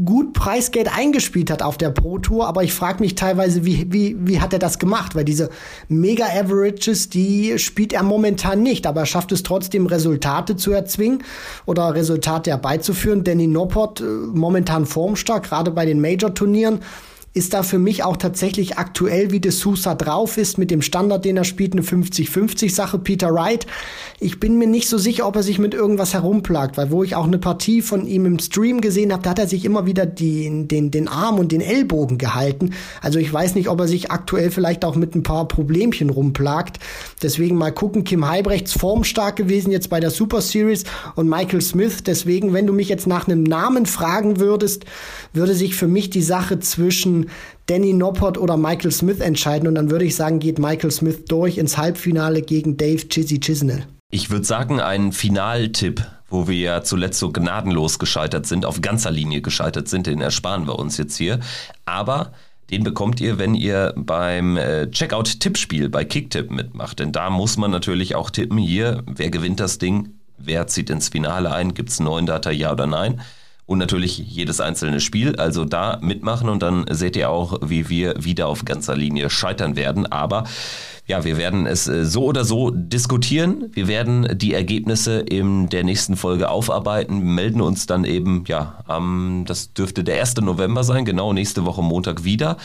gut Preisgeld eingespielt hat auf der Pro-Tour, aber ich frage mich teilweise, wie, wie, wie hat er das gemacht? Weil diese Mega-Averages, die spielt er momentan momentan nicht, aber er schafft es trotzdem, Resultate zu erzwingen oder Resultate herbeizuführen. Danny Noppert äh, momentan formstark, gerade bei den Major-Turnieren ist da für mich auch tatsächlich aktuell, wie De Sousa drauf ist, mit dem Standard, den er spielt, eine 50-50-Sache. Peter Wright, ich bin mir nicht so sicher, ob er sich mit irgendwas herumplagt, weil wo ich auch eine Partie von ihm im Stream gesehen habe, da hat er sich immer wieder die, den, den Arm und den Ellbogen gehalten. Also ich weiß nicht, ob er sich aktuell vielleicht auch mit ein paar Problemchen rumplagt. Deswegen mal gucken, Kim Heibrechts formstark gewesen jetzt bei der Super Series und Michael Smith. Deswegen, wenn du mich jetzt nach einem Namen fragen würdest, würde sich für mich die Sache zwischen Danny Noppert oder Michael Smith entscheiden. Und dann würde ich sagen, geht Michael Smith durch ins Halbfinale gegen Dave Chizzy Chisnell. Ich würde sagen, ein Finaltipp, wo wir ja zuletzt so gnadenlos gescheitert sind, auf ganzer Linie gescheitert sind, den ersparen wir uns jetzt hier. Aber den bekommt ihr, wenn ihr beim äh, Checkout-Tippspiel bei Kicktip mitmacht. Denn da muss man natürlich auch tippen, hier, wer gewinnt das Ding, wer zieht ins Finale ein, gibt es einen neuen Data, ja oder nein und natürlich jedes einzelne Spiel. Also da mitmachen und dann seht ihr auch, wie wir wieder auf ganzer Linie scheitern werden. Aber ja, wir werden es äh, so oder so diskutieren. Wir werden die Ergebnisse in der nächsten Folge aufarbeiten, melden uns dann eben, ja, am, das dürfte der 1. November sein, genau nächste Woche Montag wieder.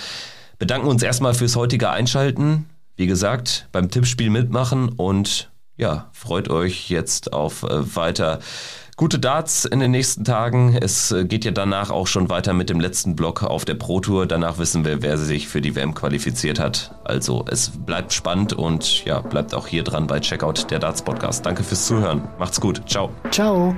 Bedanken uns erstmal fürs heutige Einschalten. Wie gesagt, beim Tippspiel mitmachen und ja, freut euch jetzt auf äh, weiter Gute Darts in den nächsten Tagen. Es äh, geht ja danach auch schon weiter mit dem letzten Block auf der Pro Tour. Danach wissen wir, wer sich für die WM qualifiziert hat. Also es bleibt spannend und ja, bleibt auch hier dran bei Checkout der Darts Podcast. Danke fürs Zuhören. Macht's gut. Ciao. Ciao.